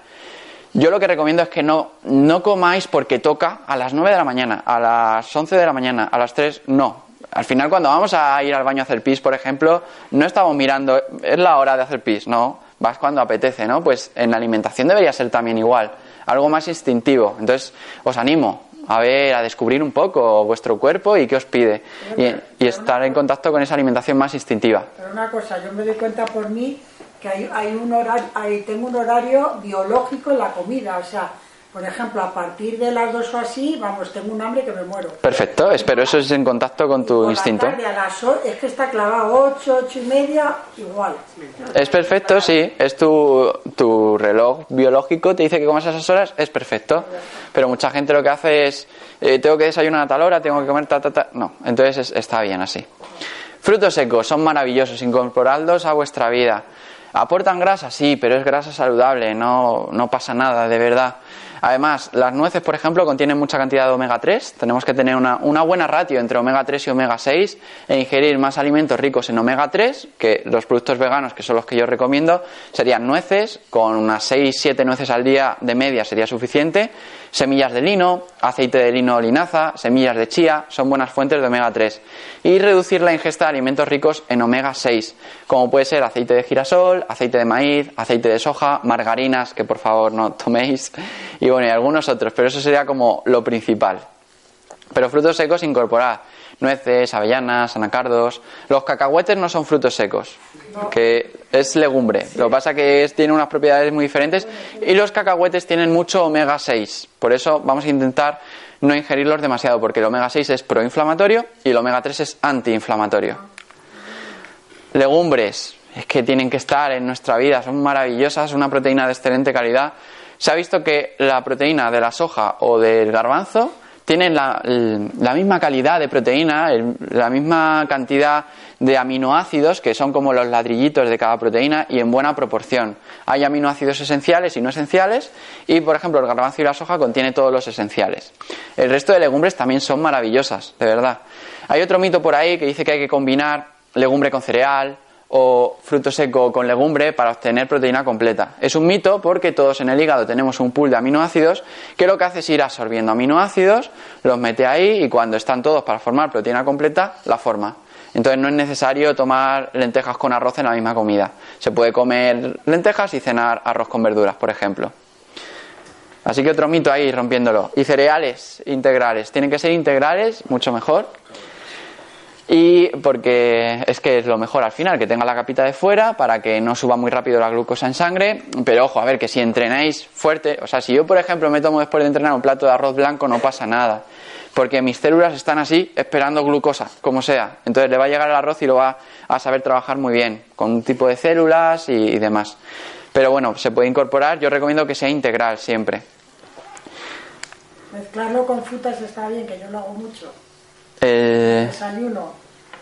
Yo lo que recomiendo es que no, no comáis porque toca a las 9 de la mañana, a las 11 de la mañana, a las 3, no. Al final, cuando vamos a ir al baño a hacer pis, por ejemplo, no estamos mirando, es la hora de hacer pis, no. Vas cuando apetece, ¿no? Pues en la alimentación debería ser también igual, algo más instintivo. Entonces, os animo a ver, a descubrir un poco vuestro cuerpo y qué os pide. Y, y estar en contacto con esa alimentación más instintiva. Pero una cosa, yo me doy cuenta por mí que hay, hay un horario, hay, tengo un horario biológico en la comida. O sea, por ejemplo, a partir de las dos o así, vamos, tengo un hambre que me muero. Perfecto, espero eso es en contacto con tu Por instinto. La tarde a las o- es que está clavado 8, 8 y media, igual. Es perfecto, sí, es tu, tu reloj biológico, te dice que comas a esas horas, es perfecto. Pero mucha gente lo que hace es, eh, tengo que desayunar a tal hora, tengo que comer ta, ta, ta. No, entonces es- está bien así. Frutos secos son maravillosos, incorporadlos a vuestra vida. ¿Aportan grasa? Sí, pero es grasa saludable, no, no pasa nada, de verdad. Además, las nueces, por ejemplo, contienen mucha cantidad de omega 3. Tenemos que tener una, buena ratio entre omega 3 y omega 6 e ingerir más alimentos ricos en omega 3, que los productos veganos, que son los que yo recomiendo, serían nueces, con unas 6-7 nueces al día de media sería suficiente. Semillas de lino, aceite de lino o linaza, semillas de chía, son buenas fuentes de omega 3. Y reducir la ingesta de alimentos ricos en omega 6, como puede ser aceite de girasol, aceite de maíz, aceite de soja, margarinas, que por favor no [LAUGHS] toméis, y bueno, y algunos otros, pero eso sería como lo principal. Pero frutos secos incorporar nueces, avellanas, anacardos. Los cacahuetes no son frutos secos, que es legumbre. Lo que pasa que es, tiene unas propiedades muy diferentes y los cacahuetes tienen mucho omega 6. Por eso vamos a intentar no ingerirlos demasiado, porque el omega 6 es proinflamatorio y el omega 3 es antiinflamatorio. Legumbres. es que tienen que estar en nuestra vida, son maravillosas, una proteína de excelente calidad. Se ha visto que la proteína de la soja o del garbanzo tienen la, la misma calidad de proteína, la misma cantidad de aminoácidos, que son como los ladrillitos de cada proteína, y en buena proporción. Hay aminoácidos esenciales y no esenciales, y por ejemplo el garbanzo y la soja contiene todos los esenciales. El resto de legumbres también son maravillosas, de verdad. Hay otro mito por ahí que dice que hay que combinar legumbre con cereal, o fruto seco con legumbre para obtener proteína completa. Es un mito porque todos en el hígado tenemos un pool de aminoácidos que lo que hace es ir absorbiendo aminoácidos, los mete ahí y cuando están todos para formar proteína completa, la forma. Entonces no es necesario tomar lentejas con arroz en la misma comida. Se puede comer lentejas y cenar arroz con verduras, por ejemplo. Así que otro mito ahí rompiéndolo. Y cereales integrales. Tienen que ser integrales, mucho mejor. Y porque es que es lo mejor al final, que tenga la capita de fuera para que no suba muy rápido la glucosa en sangre. Pero ojo, a ver, que si entrenáis fuerte, o sea, si yo por ejemplo me tomo después de entrenar un plato de arroz blanco, no pasa nada. Porque mis células están así, esperando glucosa, como sea. Entonces le va a llegar el arroz y lo va a saber trabajar muy bien, con un tipo de células y, y demás. Pero bueno, se puede incorporar, yo recomiendo que sea integral siempre. Mezclarlo con frutas está bien, que yo lo hago mucho. Eh, Desayuno,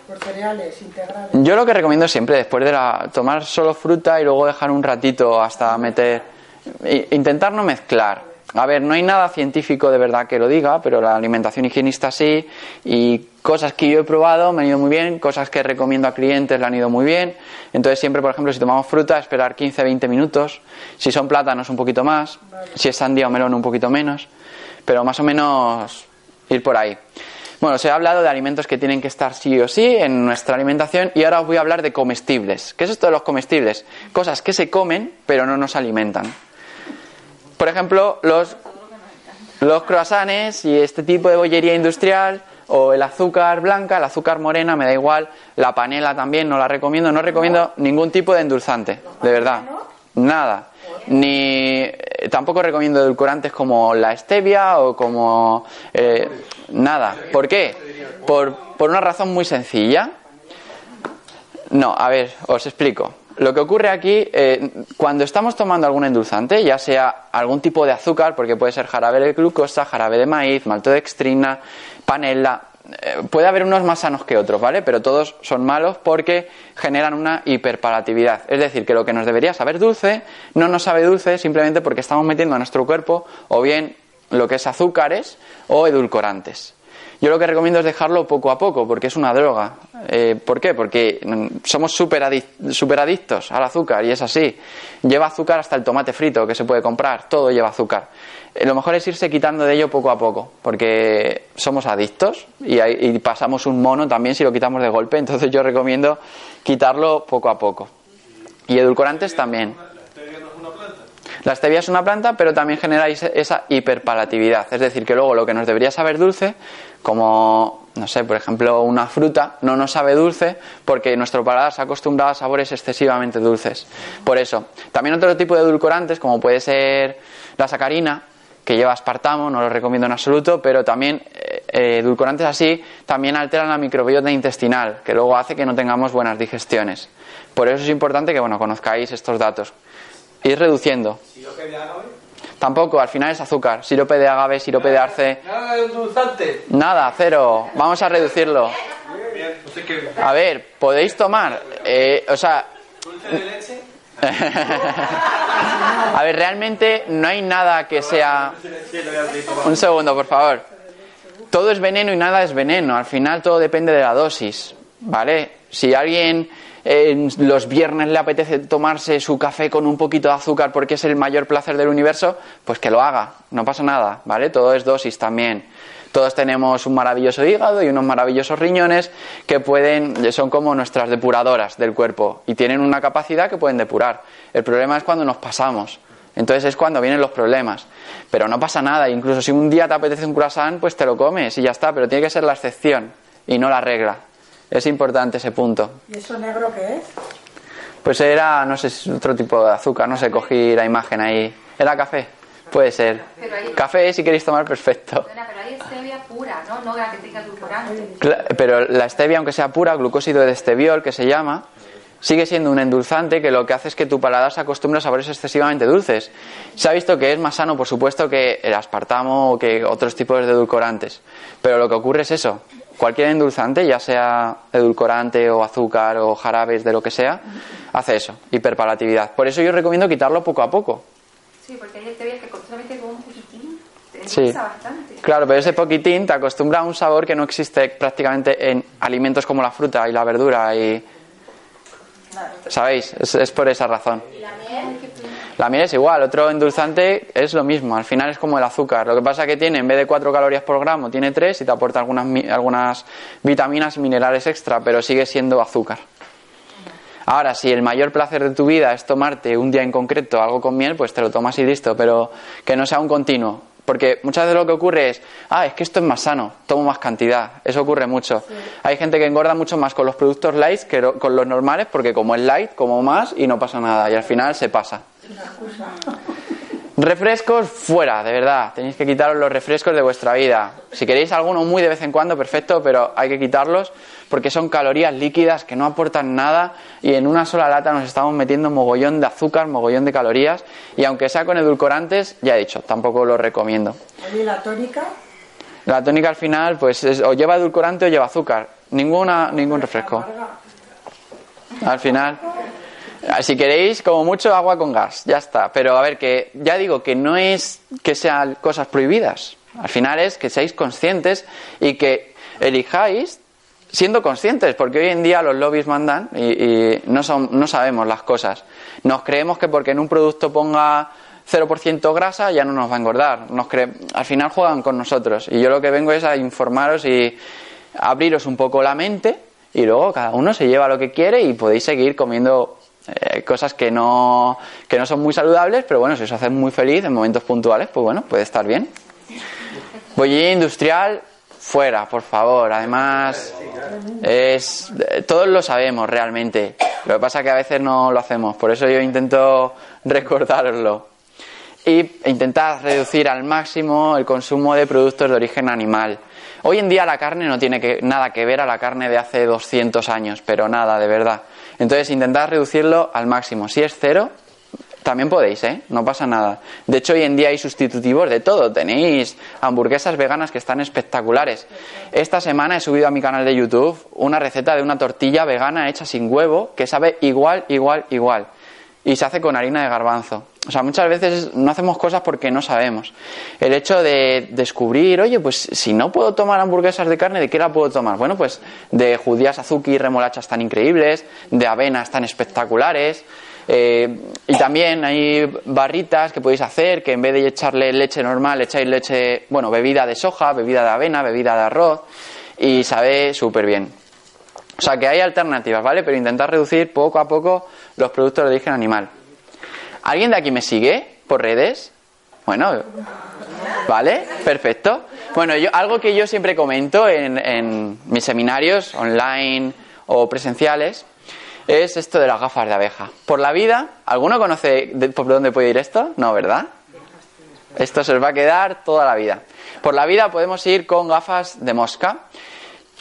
por cereales integrales. Yo lo que recomiendo siempre, después de la, tomar solo fruta y luego dejar un ratito hasta meter. Intentar no mezclar. A ver, no hay nada científico de verdad que lo diga, pero la alimentación higienista sí. Y cosas que yo he probado me han ido muy bien, cosas que recomiendo a clientes le han ido muy bien. Entonces, siempre, por ejemplo, si tomamos fruta, esperar 15-20 minutos. Si son plátanos, un poquito más. Si es sandía o melón, un poquito menos. Pero más o menos ir por ahí. Bueno, se ha hablado de alimentos que tienen que estar sí o sí en nuestra alimentación y ahora os voy a hablar de comestibles. ¿Qué es esto de los comestibles? Cosas que se comen pero no nos alimentan. Por ejemplo, los, los croissants y este tipo de bollería industrial o el azúcar blanca, el azúcar morena, me da igual, la panela también, no la recomiendo, no recomiendo ningún tipo de endulzante, de verdad, nada. Ni eh, tampoco recomiendo edulcorantes como la stevia o como eh, nada. ¿Por qué? Por, por una razón muy sencilla. No, a ver, os explico. Lo que ocurre aquí, eh, cuando estamos tomando algún endulzante, ya sea algún tipo de azúcar, porque puede ser jarabe de glucosa, jarabe de maíz, maltodextrina, panela, eh, puede haber unos más sanos que otros, ¿vale? Pero todos son malos porque generan una hiperpalatividad. Es decir, que lo que nos debería saber dulce no nos sabe dulce simplemente porque estamos metiendo a nuestro cuerpo o bien lo que es azúcares o edulcorantes. Yo lo que recomiendo es dejarlo poco a poco, porque es una droga. Eh, ¿Por qué? Porque mm, somos súper adic- súper adictos al azúcar, y es así. Lleva azúcar hasta el tomate frito que se puede comprar, todo lleva azúcar. Eh, lo mejor es irse quitando de ello poco a poco, porque somos adictos y, hay- y pasamos un mono también si lo quitamos de golpe, [LAUGHS] entonces yo recomiendo quitarlo poco a poco. Y edulcorantes también. La stevia es una planta, pero también genera esa hiperpalatividad. Es decir, que luego lo que nos debería saber dulce, como, no sé, por ejemplo, una fruta, no nos sabe dulce porque nuestro paladar se ha acostumbrado a sabores excesivamente dulces. Por eso. También otro tipo de edulcorantes, como puede ser la sacarina, que lleva aspartamo, no lo recomiendo en absoluto, pero también eh, eh, edulcorantes así también alteran la microbiota intestinal, que luego hace que no tengamos buenas digestiones. Por eso es importante que bueno, conozcáis estos datos. Ir reduciendo. Tampoco, al final es azúcar. Sirope de agave, sirope de arce. Nada de endulzante. Nada, cero. Vamos a reducirlo. A ver, podéis tomar. eh, o sea. [LAUGHS] a ver, realmente no hay nada que sea. Un segundo, por favor. Todo es veneno y nada es veneno. Al final todo depende de la dosis. ¿Vale? Si alguien eh, los viernes le apetece tomarse su café con un poquito de azúcar porque es el mayor placer del universo, pues que lo haga. No pasa nada. ¿Vale? Todo es dosis también. Todos tenemos un maravilloso hígado y unos maravillosos riñones que pueden, son como nuestras depuradoras del cuerpo y tienen una capacidad que pueden depurar. El problema es cuando nos pasamos. Entonces es cuando vienen los problemas. Pero no pasa nada. Incluso si un día te apetece un croissant, pues te lo comes y ya está. Pero tiene que ser la excepción y no la regla. Es importante ese punto. ¿Y eso negro qué es? Pues era, no sé, si es otro tipo de azúcar. No sé, cogí la imagen ahí. ¿Era café? Puede ser. Pero hay- Café, si queréis tomar, perfecto. Pero hay stevia pura, ¿no? No la que tenga edulcorante. Pero la stevia, aunque sea pura, glucósido de esteviol, que se llama, sigue siendo un endulzante que lo que hace es que tu paladar se acostumbre a sabores excesivamente dulces. Se ha visto que es más sano, por supuesto, que el aspartamo o que otros tipos de edulcorantes. Pero lo que ocurre es eso. Cualquier endulzante, ya sea edulcorante o azúcar o jarabes de lo que sea, hace eso, hiperpalatividad. Por eso yo recomiendo quitarlo poco a poco. Sí, porque hay teorías que solamente con un poquitín te Sí. bastante. Claro, pero ese poquitín te acostumbra a un sabor que no existe prácticamente en alimentos como la fruta y la verdura y... ¿Sabéis? Es, es por esa razón. ¿Y la miel? La miel es igual, otro endulzante es lo mismo, al final es como el azúcar. Lo que pasa que tiene, en vez de 4 calorías por gramo, tiene 3 y te aporta algunas, algunas vitaminas y minerales extra, pero sigue siendo azúcar. Ahora, si el mayor placer de tu vida es tomarte un día en concreto algo con miel, pues te lo tomas y listo, pero que no sea un continuo. Porque muchas veces lo que ocurre es, ah, es que esto es más sano, tomo más cantidad. Eso ocurre mucho. Hay gente que engorda mucho más con los productos light que con los normales, porque como es light, como más y no pasa nada. Y al final se pasa. Refrescos fuera, de verdad. Tenéis que quitaros los refrescos de vuestra vida. Si queréis alguno muy de vez en cuando, perfecto, pero hay que quitarlos porque son calorías líquidas que no aportan nada y en una sola lata nos estamos metiendo mogollón de azúcar, mogollón de calorías y aunque sea con edulcorantes, ya he dicho, tampoco lo recomiendo. ¿y la tónica? La tónica al final, pues es- o lleva edulcorante o lleva azúcar. Ninguna, ningún refresco. Al final. Si queréis, como mucho, agua con gas, ya está. Pero a ver, que ya digo que no es que sean cosas prohibidas. Al final es que seáis conscientes y que elijáis siendo conscientes, porque hoy en día los lobbies mandan y, y no, son, no sabemos las cosas. Nos creemos que porque en un producto ponga 0% grasa ya no nos va a engordar. Nos cre- Al final juegan con nosotros y yo lo que vengo es a informaros y abriros un poco la mente y luego cada uno se lleva lo que quiere y podéis seguir comiendo eh, cosas que no, que no son muy saludables, pero bueno, si os hacen muy feliz en momentos puntuales, pues bueno, puede estar bien. Bollería industrial, fuera, por favor. Además, es eh, todos lo sabemos realmente. Lo que pasa es que a veces no lo hacemos. Por eso yo intento [LAUGHS] recordároslo. Y intentar reducir al máximo el consumo de productos de origen animal. Hoy en día la carne no tiene que- nada que ver a la carne de hace 200 años, pero nada, de verdad. Entonces intentad reducirlo al máximo. Si es cero, también podéis, ¿eh? No pasa nada. De hecho, hoy en día hay sustitutivos de todo. Tenéis hamburguesas veganas que están espectaculares. Esta semana he subido a mi canal de YouTube una receta de una tortilla vegana hecha sin huevo que sabe igual, igual, igual. Y se hace con harina de garbanzo. O sea, muchas veces no hacemos cosas porque no sabemos. El hecho de descubrir, oye, pues si no puedo tomar hamburguesas de carne, ¿de qué la puedo tomar? Bueno, pues de judías azuki y remolachas tan increíbles, de avenas tan espectaculares. Eh, y también hay barritas que podéis hacer que en vez de echarle leche normal, echáis leche, bueno, bebida de soja, bebida de avena, bebida de arroz y sabe súper bien. O sea que hay alternativas, ¿vale? Pero intentar reducir poco a poco los productos de origen animal. ¿Alguien de aquí me sigue por redes? Bueno, ¿vale? Perfecto. Bueno, yo, algo que yo siempre comento en, en mis seminarios online o presenciales es esto de las gafas de abeja. Por la vida, ¿alguno conoce de- por dónde puede ir esto? No, ¿verdad? Esto se os va a quedar toda la vida. Por la vida podemos ir con gafas de mosca.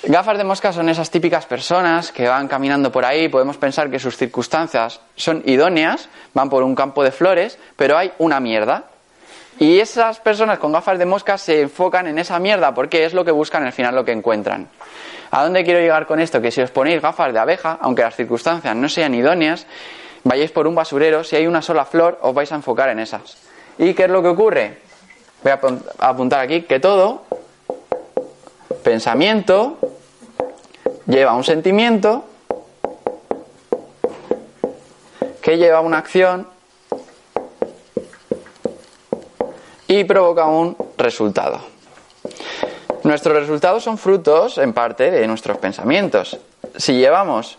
Gafas de mosca son esas típicas personas que van caminando por ahí, podemos pensar que sus circunstancias son idóneas, van por un campo de flores, pero hay una mierda. Y esas personas con gafas de mosca se enfocan en esa mierda porque es lo que buscan al final lo que encuentran. ¿A dónde quiero llegar con esto? Que si os ponéis gafas de abeja, aunque las circunstancias no sean idóneas, vayáis por un basurero, si hay una sola flor, os vais a enfocar en esas. ¿Y qué es lo que ocurre? Voy a apun- a apuntar aquí que todo pensamiento lleva un sentimiento que lleva una acción y provoca un resultado. Nuestros resultados son frutos, en parte, de nuestros pensamientos. Si llevamos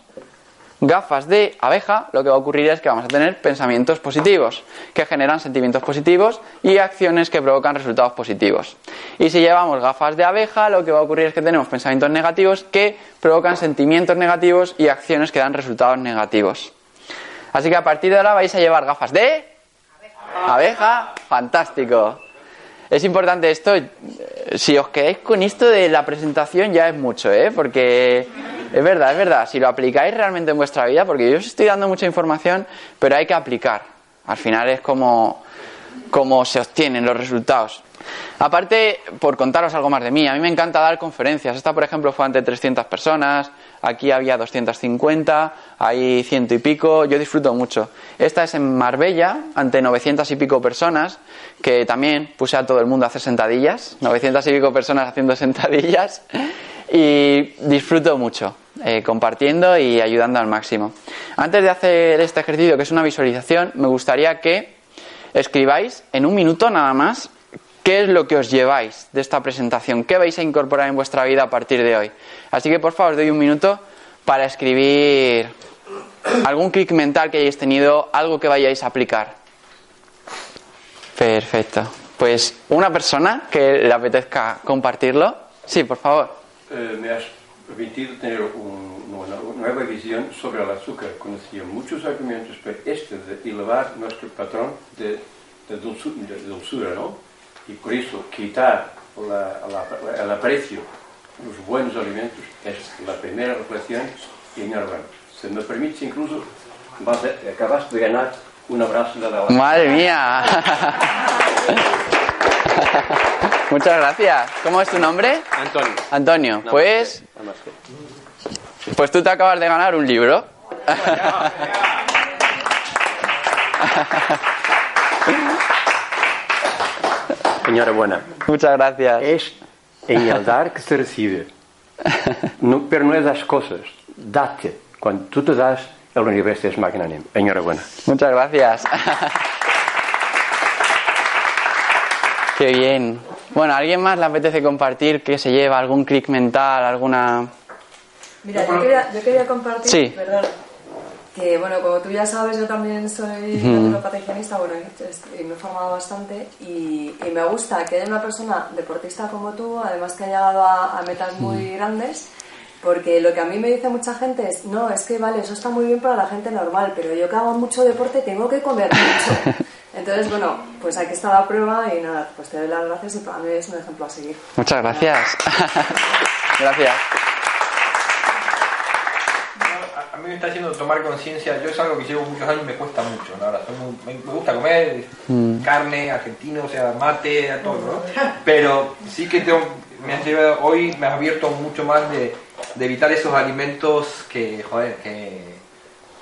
gafas de abeja, lo que va a ocurrir es que vamos a tener pensamientos positivos, que generan sentimientos positivos y acciones que provocan resultados positivos. Y si llevamos gafas de abeja, lo que va a ocurrir es que tenemos pensamientos negativos que provocan sentimientos negativos y acciones que dan resultados negativos. Así que a partir de ahora vais a llevar gafas de abeja, fantástico. Es importante esto, si os quedáis con esto de la presentación ya es mucho, ¿eh? Porque Es verdad, es verdad. Si lo aplicáis realmente en vuestra vida, porque yo os estoy dando mucha información, pero hay que aplicar. Al final es como, como se obtienen los resultados. Aparte, por contaros algo más de mí, a mí me encanta dar conferencias. Esta, por ejemplo, fue ante 300 personas, aquí había 250, hay ciento y pico, yo disfruto mucho. Esta es en Marbella, ante 900 y pico personas, que también puse a todo el mundo a hacer sentadillas, 900 y pico personas haciendo sentadillas, y disfruto mucho, eh, compartiendo y ayudando al máximo. Antes de hacer este ejercicio, que es una visualización, me gustaría que escribáis en un minuto nada más ¿Qué es lo que os lleváis de esta presentación? ¿Qué vais a incorporar en vuestra vida a partir de hoy? Así que por favor os doy un minuto para escribir algún clic mental que hayáis tenido, algo que vayáis a aplicar. Perfecto. Pues una persona que le apetezca compartirlo. Sí, por favor. Eh, me has permitido tener una nueva visión sobre el azúcar. Conocía muchos argumentos, pero este de elevar nuestro patrón de, de dulzura, ¿no? y por eso quitar la, la, el aprecio de los buenos alimentos es la primera reflexión y enhorabuena. Se me permite incluso, vas a, acabas de ganar un abrazo de la ¡Madre mía! [LAUGHS] Muchas gracias. ¿Cómo es tu nombre? Antonio. Antonio, pues... Pues tú te acabas de ganar un libro. [LAUGHS] Enhorabuena. Muchas gracias. Es en el dar que se recibe. No, pero no es las cosas. Date. Cuando tú te das, el universo es magnánimo. Enhorabuena. Muchas gracias. [LAUGHS] Qué bien. Bueno, ¿a alguien más le apetece compartir que se lleva algún clic mental, alguna... Mira, yo quería, yo quería compartir, Sí. perdón, que bueno, como tú ya sabes, yo también soy naturopata higienista, bueno, y me he formado bastante y, y me gusta que haya una persona deportista como tú, además que ha llegado a, a metas muy grandes, porque lo que a mí me dice mucha gente es, no, es que vale, eso está muy bien para la gente normal, pero yo que hago mucho deporte tengo que comer mucho. [LAUGHS] Entonces, bueno, pues aquí está la prueba y nada, pues te doy las gracias y para mí es un ejemplo a seguir. Muchas gracias. [LAUGHS] gracias. A mí me está haciendo tomar conciencia, yo es algo que llevo muchos años y me cuesta mucho, la verdad. Soy muy- me, me gusta comer Mm. carne, argentino, o sea, mate, a todo, ¿no? [LAUGHS] Pero sí que tengo, me has llevado, hoy me has abierto mucho más de, de evitar esos alimentos que, joder, que,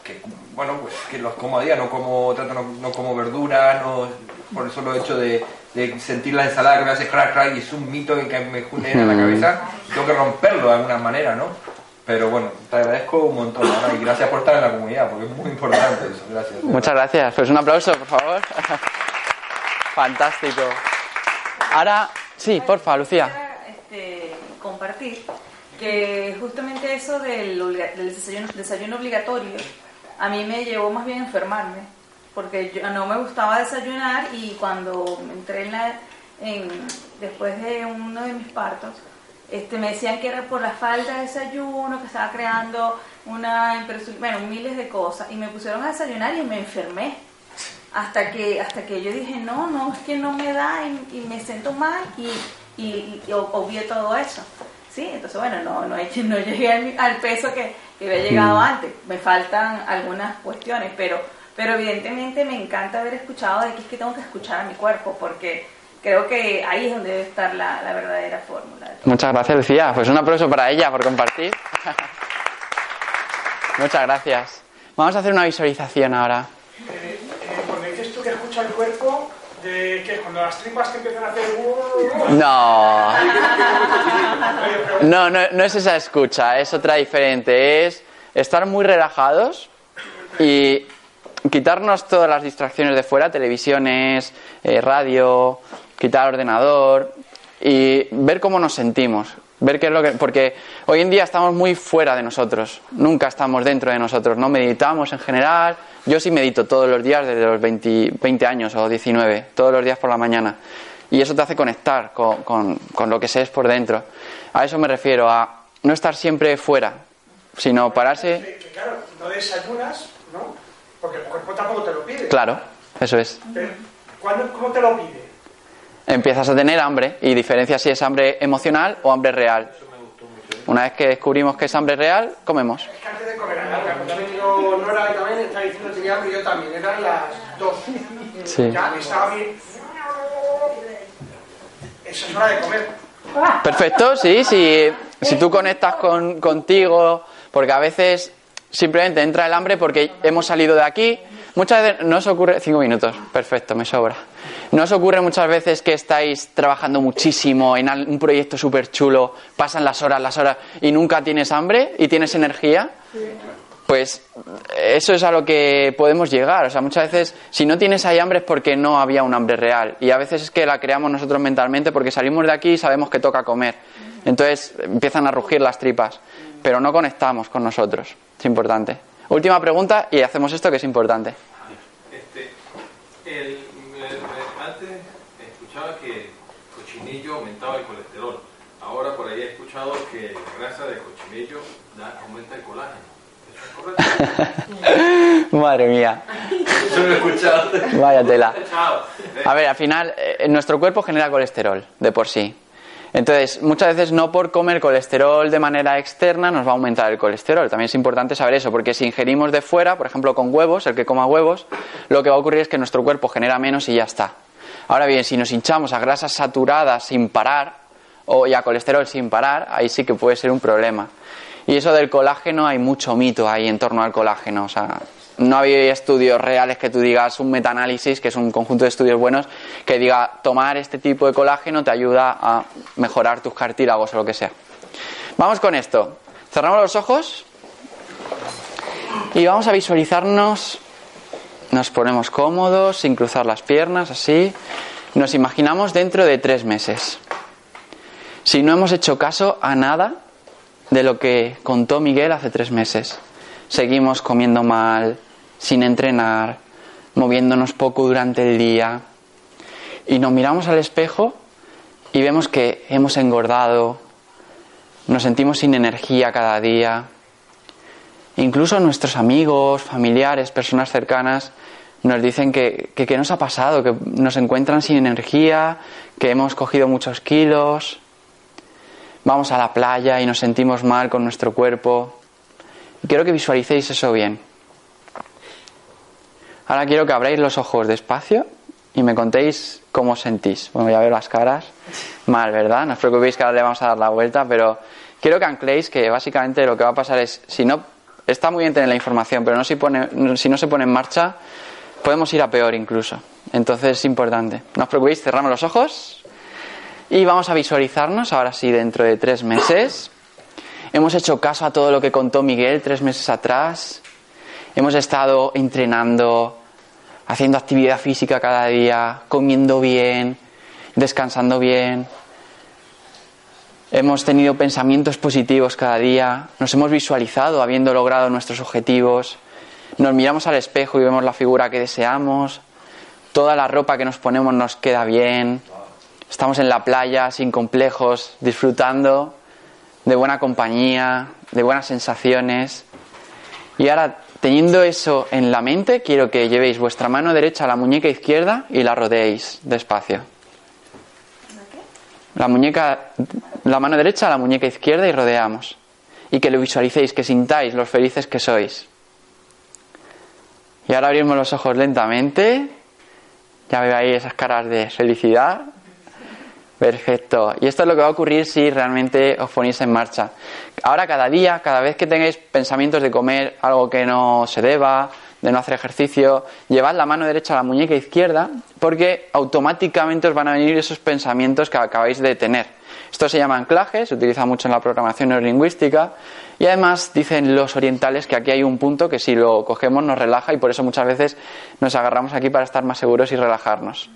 que, bueno, pues que los como a día, no como, trato no, no como verdura, no, por el solo hecho de, de sentir la ensalada que me hace crack crack y es un mito que me genera en la Mm. cabeza, tengo que romperlo de alguna manera, ¿no? Pero bueno, te agradezco un montón Ana, y gracias por estar en la comunidad, porque es muy importante eso, gracias. Muchas gracias. Pues un aplauso, por favor. [LAUGHS] Fantástico. Ahora, sí, porfa, Lucía. este, compartir que justamente eso del, del desayuno, desayuno obligatorio a mí me llevó más bien a enfermarme porque yo no me gustaba desayunar y cuando entré en la en, después de uno de mis partos este, me decían que era por la falta de desayuno que estaba creando una bueno miles de cosas y me pusieron a desayunar y me enfermé. Hasta que hasta que yo dije no no es que no me da y, me siento mal y, y, y obvié todo eso sí entonces bueno no no, no llegué al, al peso que, que había llegado Mm. antes me faltan algunas cuestiones pero pero evidentemente me encanta haber escuchado de que es que tengo que escuchar a mi cuerpo porque creo que ahí es donde debe estar la, la verdadera fórmula Muchas gracias, Lucía. Pues un aplauso para ella por compartir. [LAUGHS] Muchas gracias. Vamos a hacer una visualización ahora. Eh, eh, cuando dices tú que escucha el cuerpo, de que cuando las tripas te empiezan a hacer... uh, No. [LAUGHS] No, no, no es esa escucha, es otra diferente. Es estar muy relajados y quitarnos todas las distracciones de fuera, televisiones, eh, radio, quitar ordenador y ver cómo nos sentimos. Ver qué es lo que. Porque hoy en día estamos muy fuera de nosotros. Nunca estamos dentro de nosotros. No meditamos en general. Yo sí medito todos los días desde los 20, 20 años o 19. Todos los días por la mañana. Y eso te hace conectar con, con, con lo que se es por dentro. A eso me refiero, a no estar siempre fuera, sino pararse. claro, no desayunas, ¿no? Porque el cuerpo tampoco te lo pide. Claro, eso es. Pero, ¿cuándo- ¿Cómo te lo pide? Empiezas a tener hambre y diferencia si es hambre emocional o hambre real. Una vez que descubrimos que es hambre real, comemos. Es que antes de comer, cuando ha venido Nora también, está diciendo que tenía hambre, yo también, eran las dos. Sí. Ya estaba bien. Eso es hora de comer. Perfecto, sí, sí. Si tú conectas con, contigo, porque a veces simplemente entra el hambre porque hemos salido de aquí. Muchas veces no os ocurre. Cinco minutos, perfecto, me sobra. ¿No os ocurre muchas veces que estáis trabajando muchísimo en un proyecto súper chulo, pasan las horas, las horas y nunca tienes hambre y tienes energía? Pues eso es a lo que podemos llegar. O sea, muchas veces, si no tienes ahí hambre es porque no había un hambre real. Y a veces es que la creamos nosotros mentalmente porque salimos de aquí y sabemos que toca comer. Entonces empiezan a rugir las tripas. Pero no conectamos con nosotros. Es importante. Última pregunta y hacemos esto que es importante. Este, el, me- antes escuchaba que el cochinillo aumentaba el colesterol. Ahora por ahí he escuchado que la grasa de cochinillo da- aumenta el colágeno. [LAUGHS] Madre mía. Eso lo he escuchado. Vaya tela. A ver, al final, eh, nuestro cuerpo genera colesterol de por sí. Entonces, muchas veces no por comer colesterol de manera externa nos va a aumentar el colesterol. También es importante saber eso, porque si ingerimos de fuera, por ejemplo con huevos, el que coma huevos, lo que va a ocurrir es que nuestro cuerpo genera menos y ya está. Ahora bien, si nos hinchamos a grasas saturadas sin parar, o y a colesterol sin parar, ahí sí que puede ser un problema. Y eso del colágeno, hay mucho mito ahí en torno al colágeno. O sea, no hay estudios reales que tú digas un metaanálisis, que es un conjunto de estudios buenos, que diga tomar este tipo de colágeno te ayuda a mejorar tus cartílagos o lo que sea. Vamos con esto. Cerramos los ojos y vamos a visualizarnos. Nos ponemos cómodos, sin cruzar las piernas, así. Nos imaginamos dentro de tres meses. Si no hemos hecho caso a nada de lo que contó Miguel hace tres meses. Seguimos comiendo mal, sin entrenar, moviéndonos poco durante el día. Y nos miramos al espejo y vemos que hemos engordado, nos sentimos sin energía cada día. Incluso nuestros amigos, familiares, personas cercanas nos dicen que, que, nos ha pasado, que nos encuentran sin energía, que hemos cogido muchos kilos. Vamos a la playa y nos sentimos mal con nuestro cuerpo. Quiero que visualicéis eso bien. Ahora quiero que abráis los ojos despacio y me contéis cómo os sentís. Bueno, ya veo las caras. Mal, ¿verdad? No os preocupéis que ahora le vamos a dar la vuelta, pero quiero que ancléis que básicamente lo que va a pasar es, si no, está muy bien tener la información, pero no si, pone, si no se pone en marcha, podemos ir a peor incluso. Entonces es importante. No os preocupéis, cerramos los ojos y vamos a visualizarnos ahora sí dentro de tres meses. Hemos hecho caso a todo lo que contó Miguel tres meses atrás. Hemos estado entrenando, haciendo actividad física cada día, comiendo bien, descansando bien. Hemos tenido pensamientos positivos cada día, nos hemos visualizado habiendo logrado nuestros objetivos, nos miramos al espejo y vemos la figura que deseamos, toda la ropa que nos ponemos nos queda bien, estamos en la playa sin complejos, disfrutando de buena compañía, de buenas sensaciones. Y ahora, teniendo eso en la mente, quiero que llevéis vuestra mano derecha a la muñeca izquierda y la rodeéis despacio. La muñeca, la mano derecha a la muñeca izquierda y rodeamos. Y que lo visualicéis, que sintáis los felices que sois. Y ahora abrimos los ojos lentamente. Ya veo ahí esas caras de felicidad. Perfecto. Y esto es lo que va a ocurrir si realmente os ponéis en marcha. Ahora cada día, cada vez que tengáis pensamientos de comer algo que no se deba, de no hacer ejercicio, llevad la mano derecha a la muñeca izquierda porque automáticamente os van a venir esos pensamientos que acabáis de tener. Esto se llama anclaje, se utiliza mucho en la programación neurolingüística y además dicen los orientales que aquí hay un punto que si lo cogemos nos relaja y por eso muchas veces nos agarramos aquí para estar más seguros y relajarnos.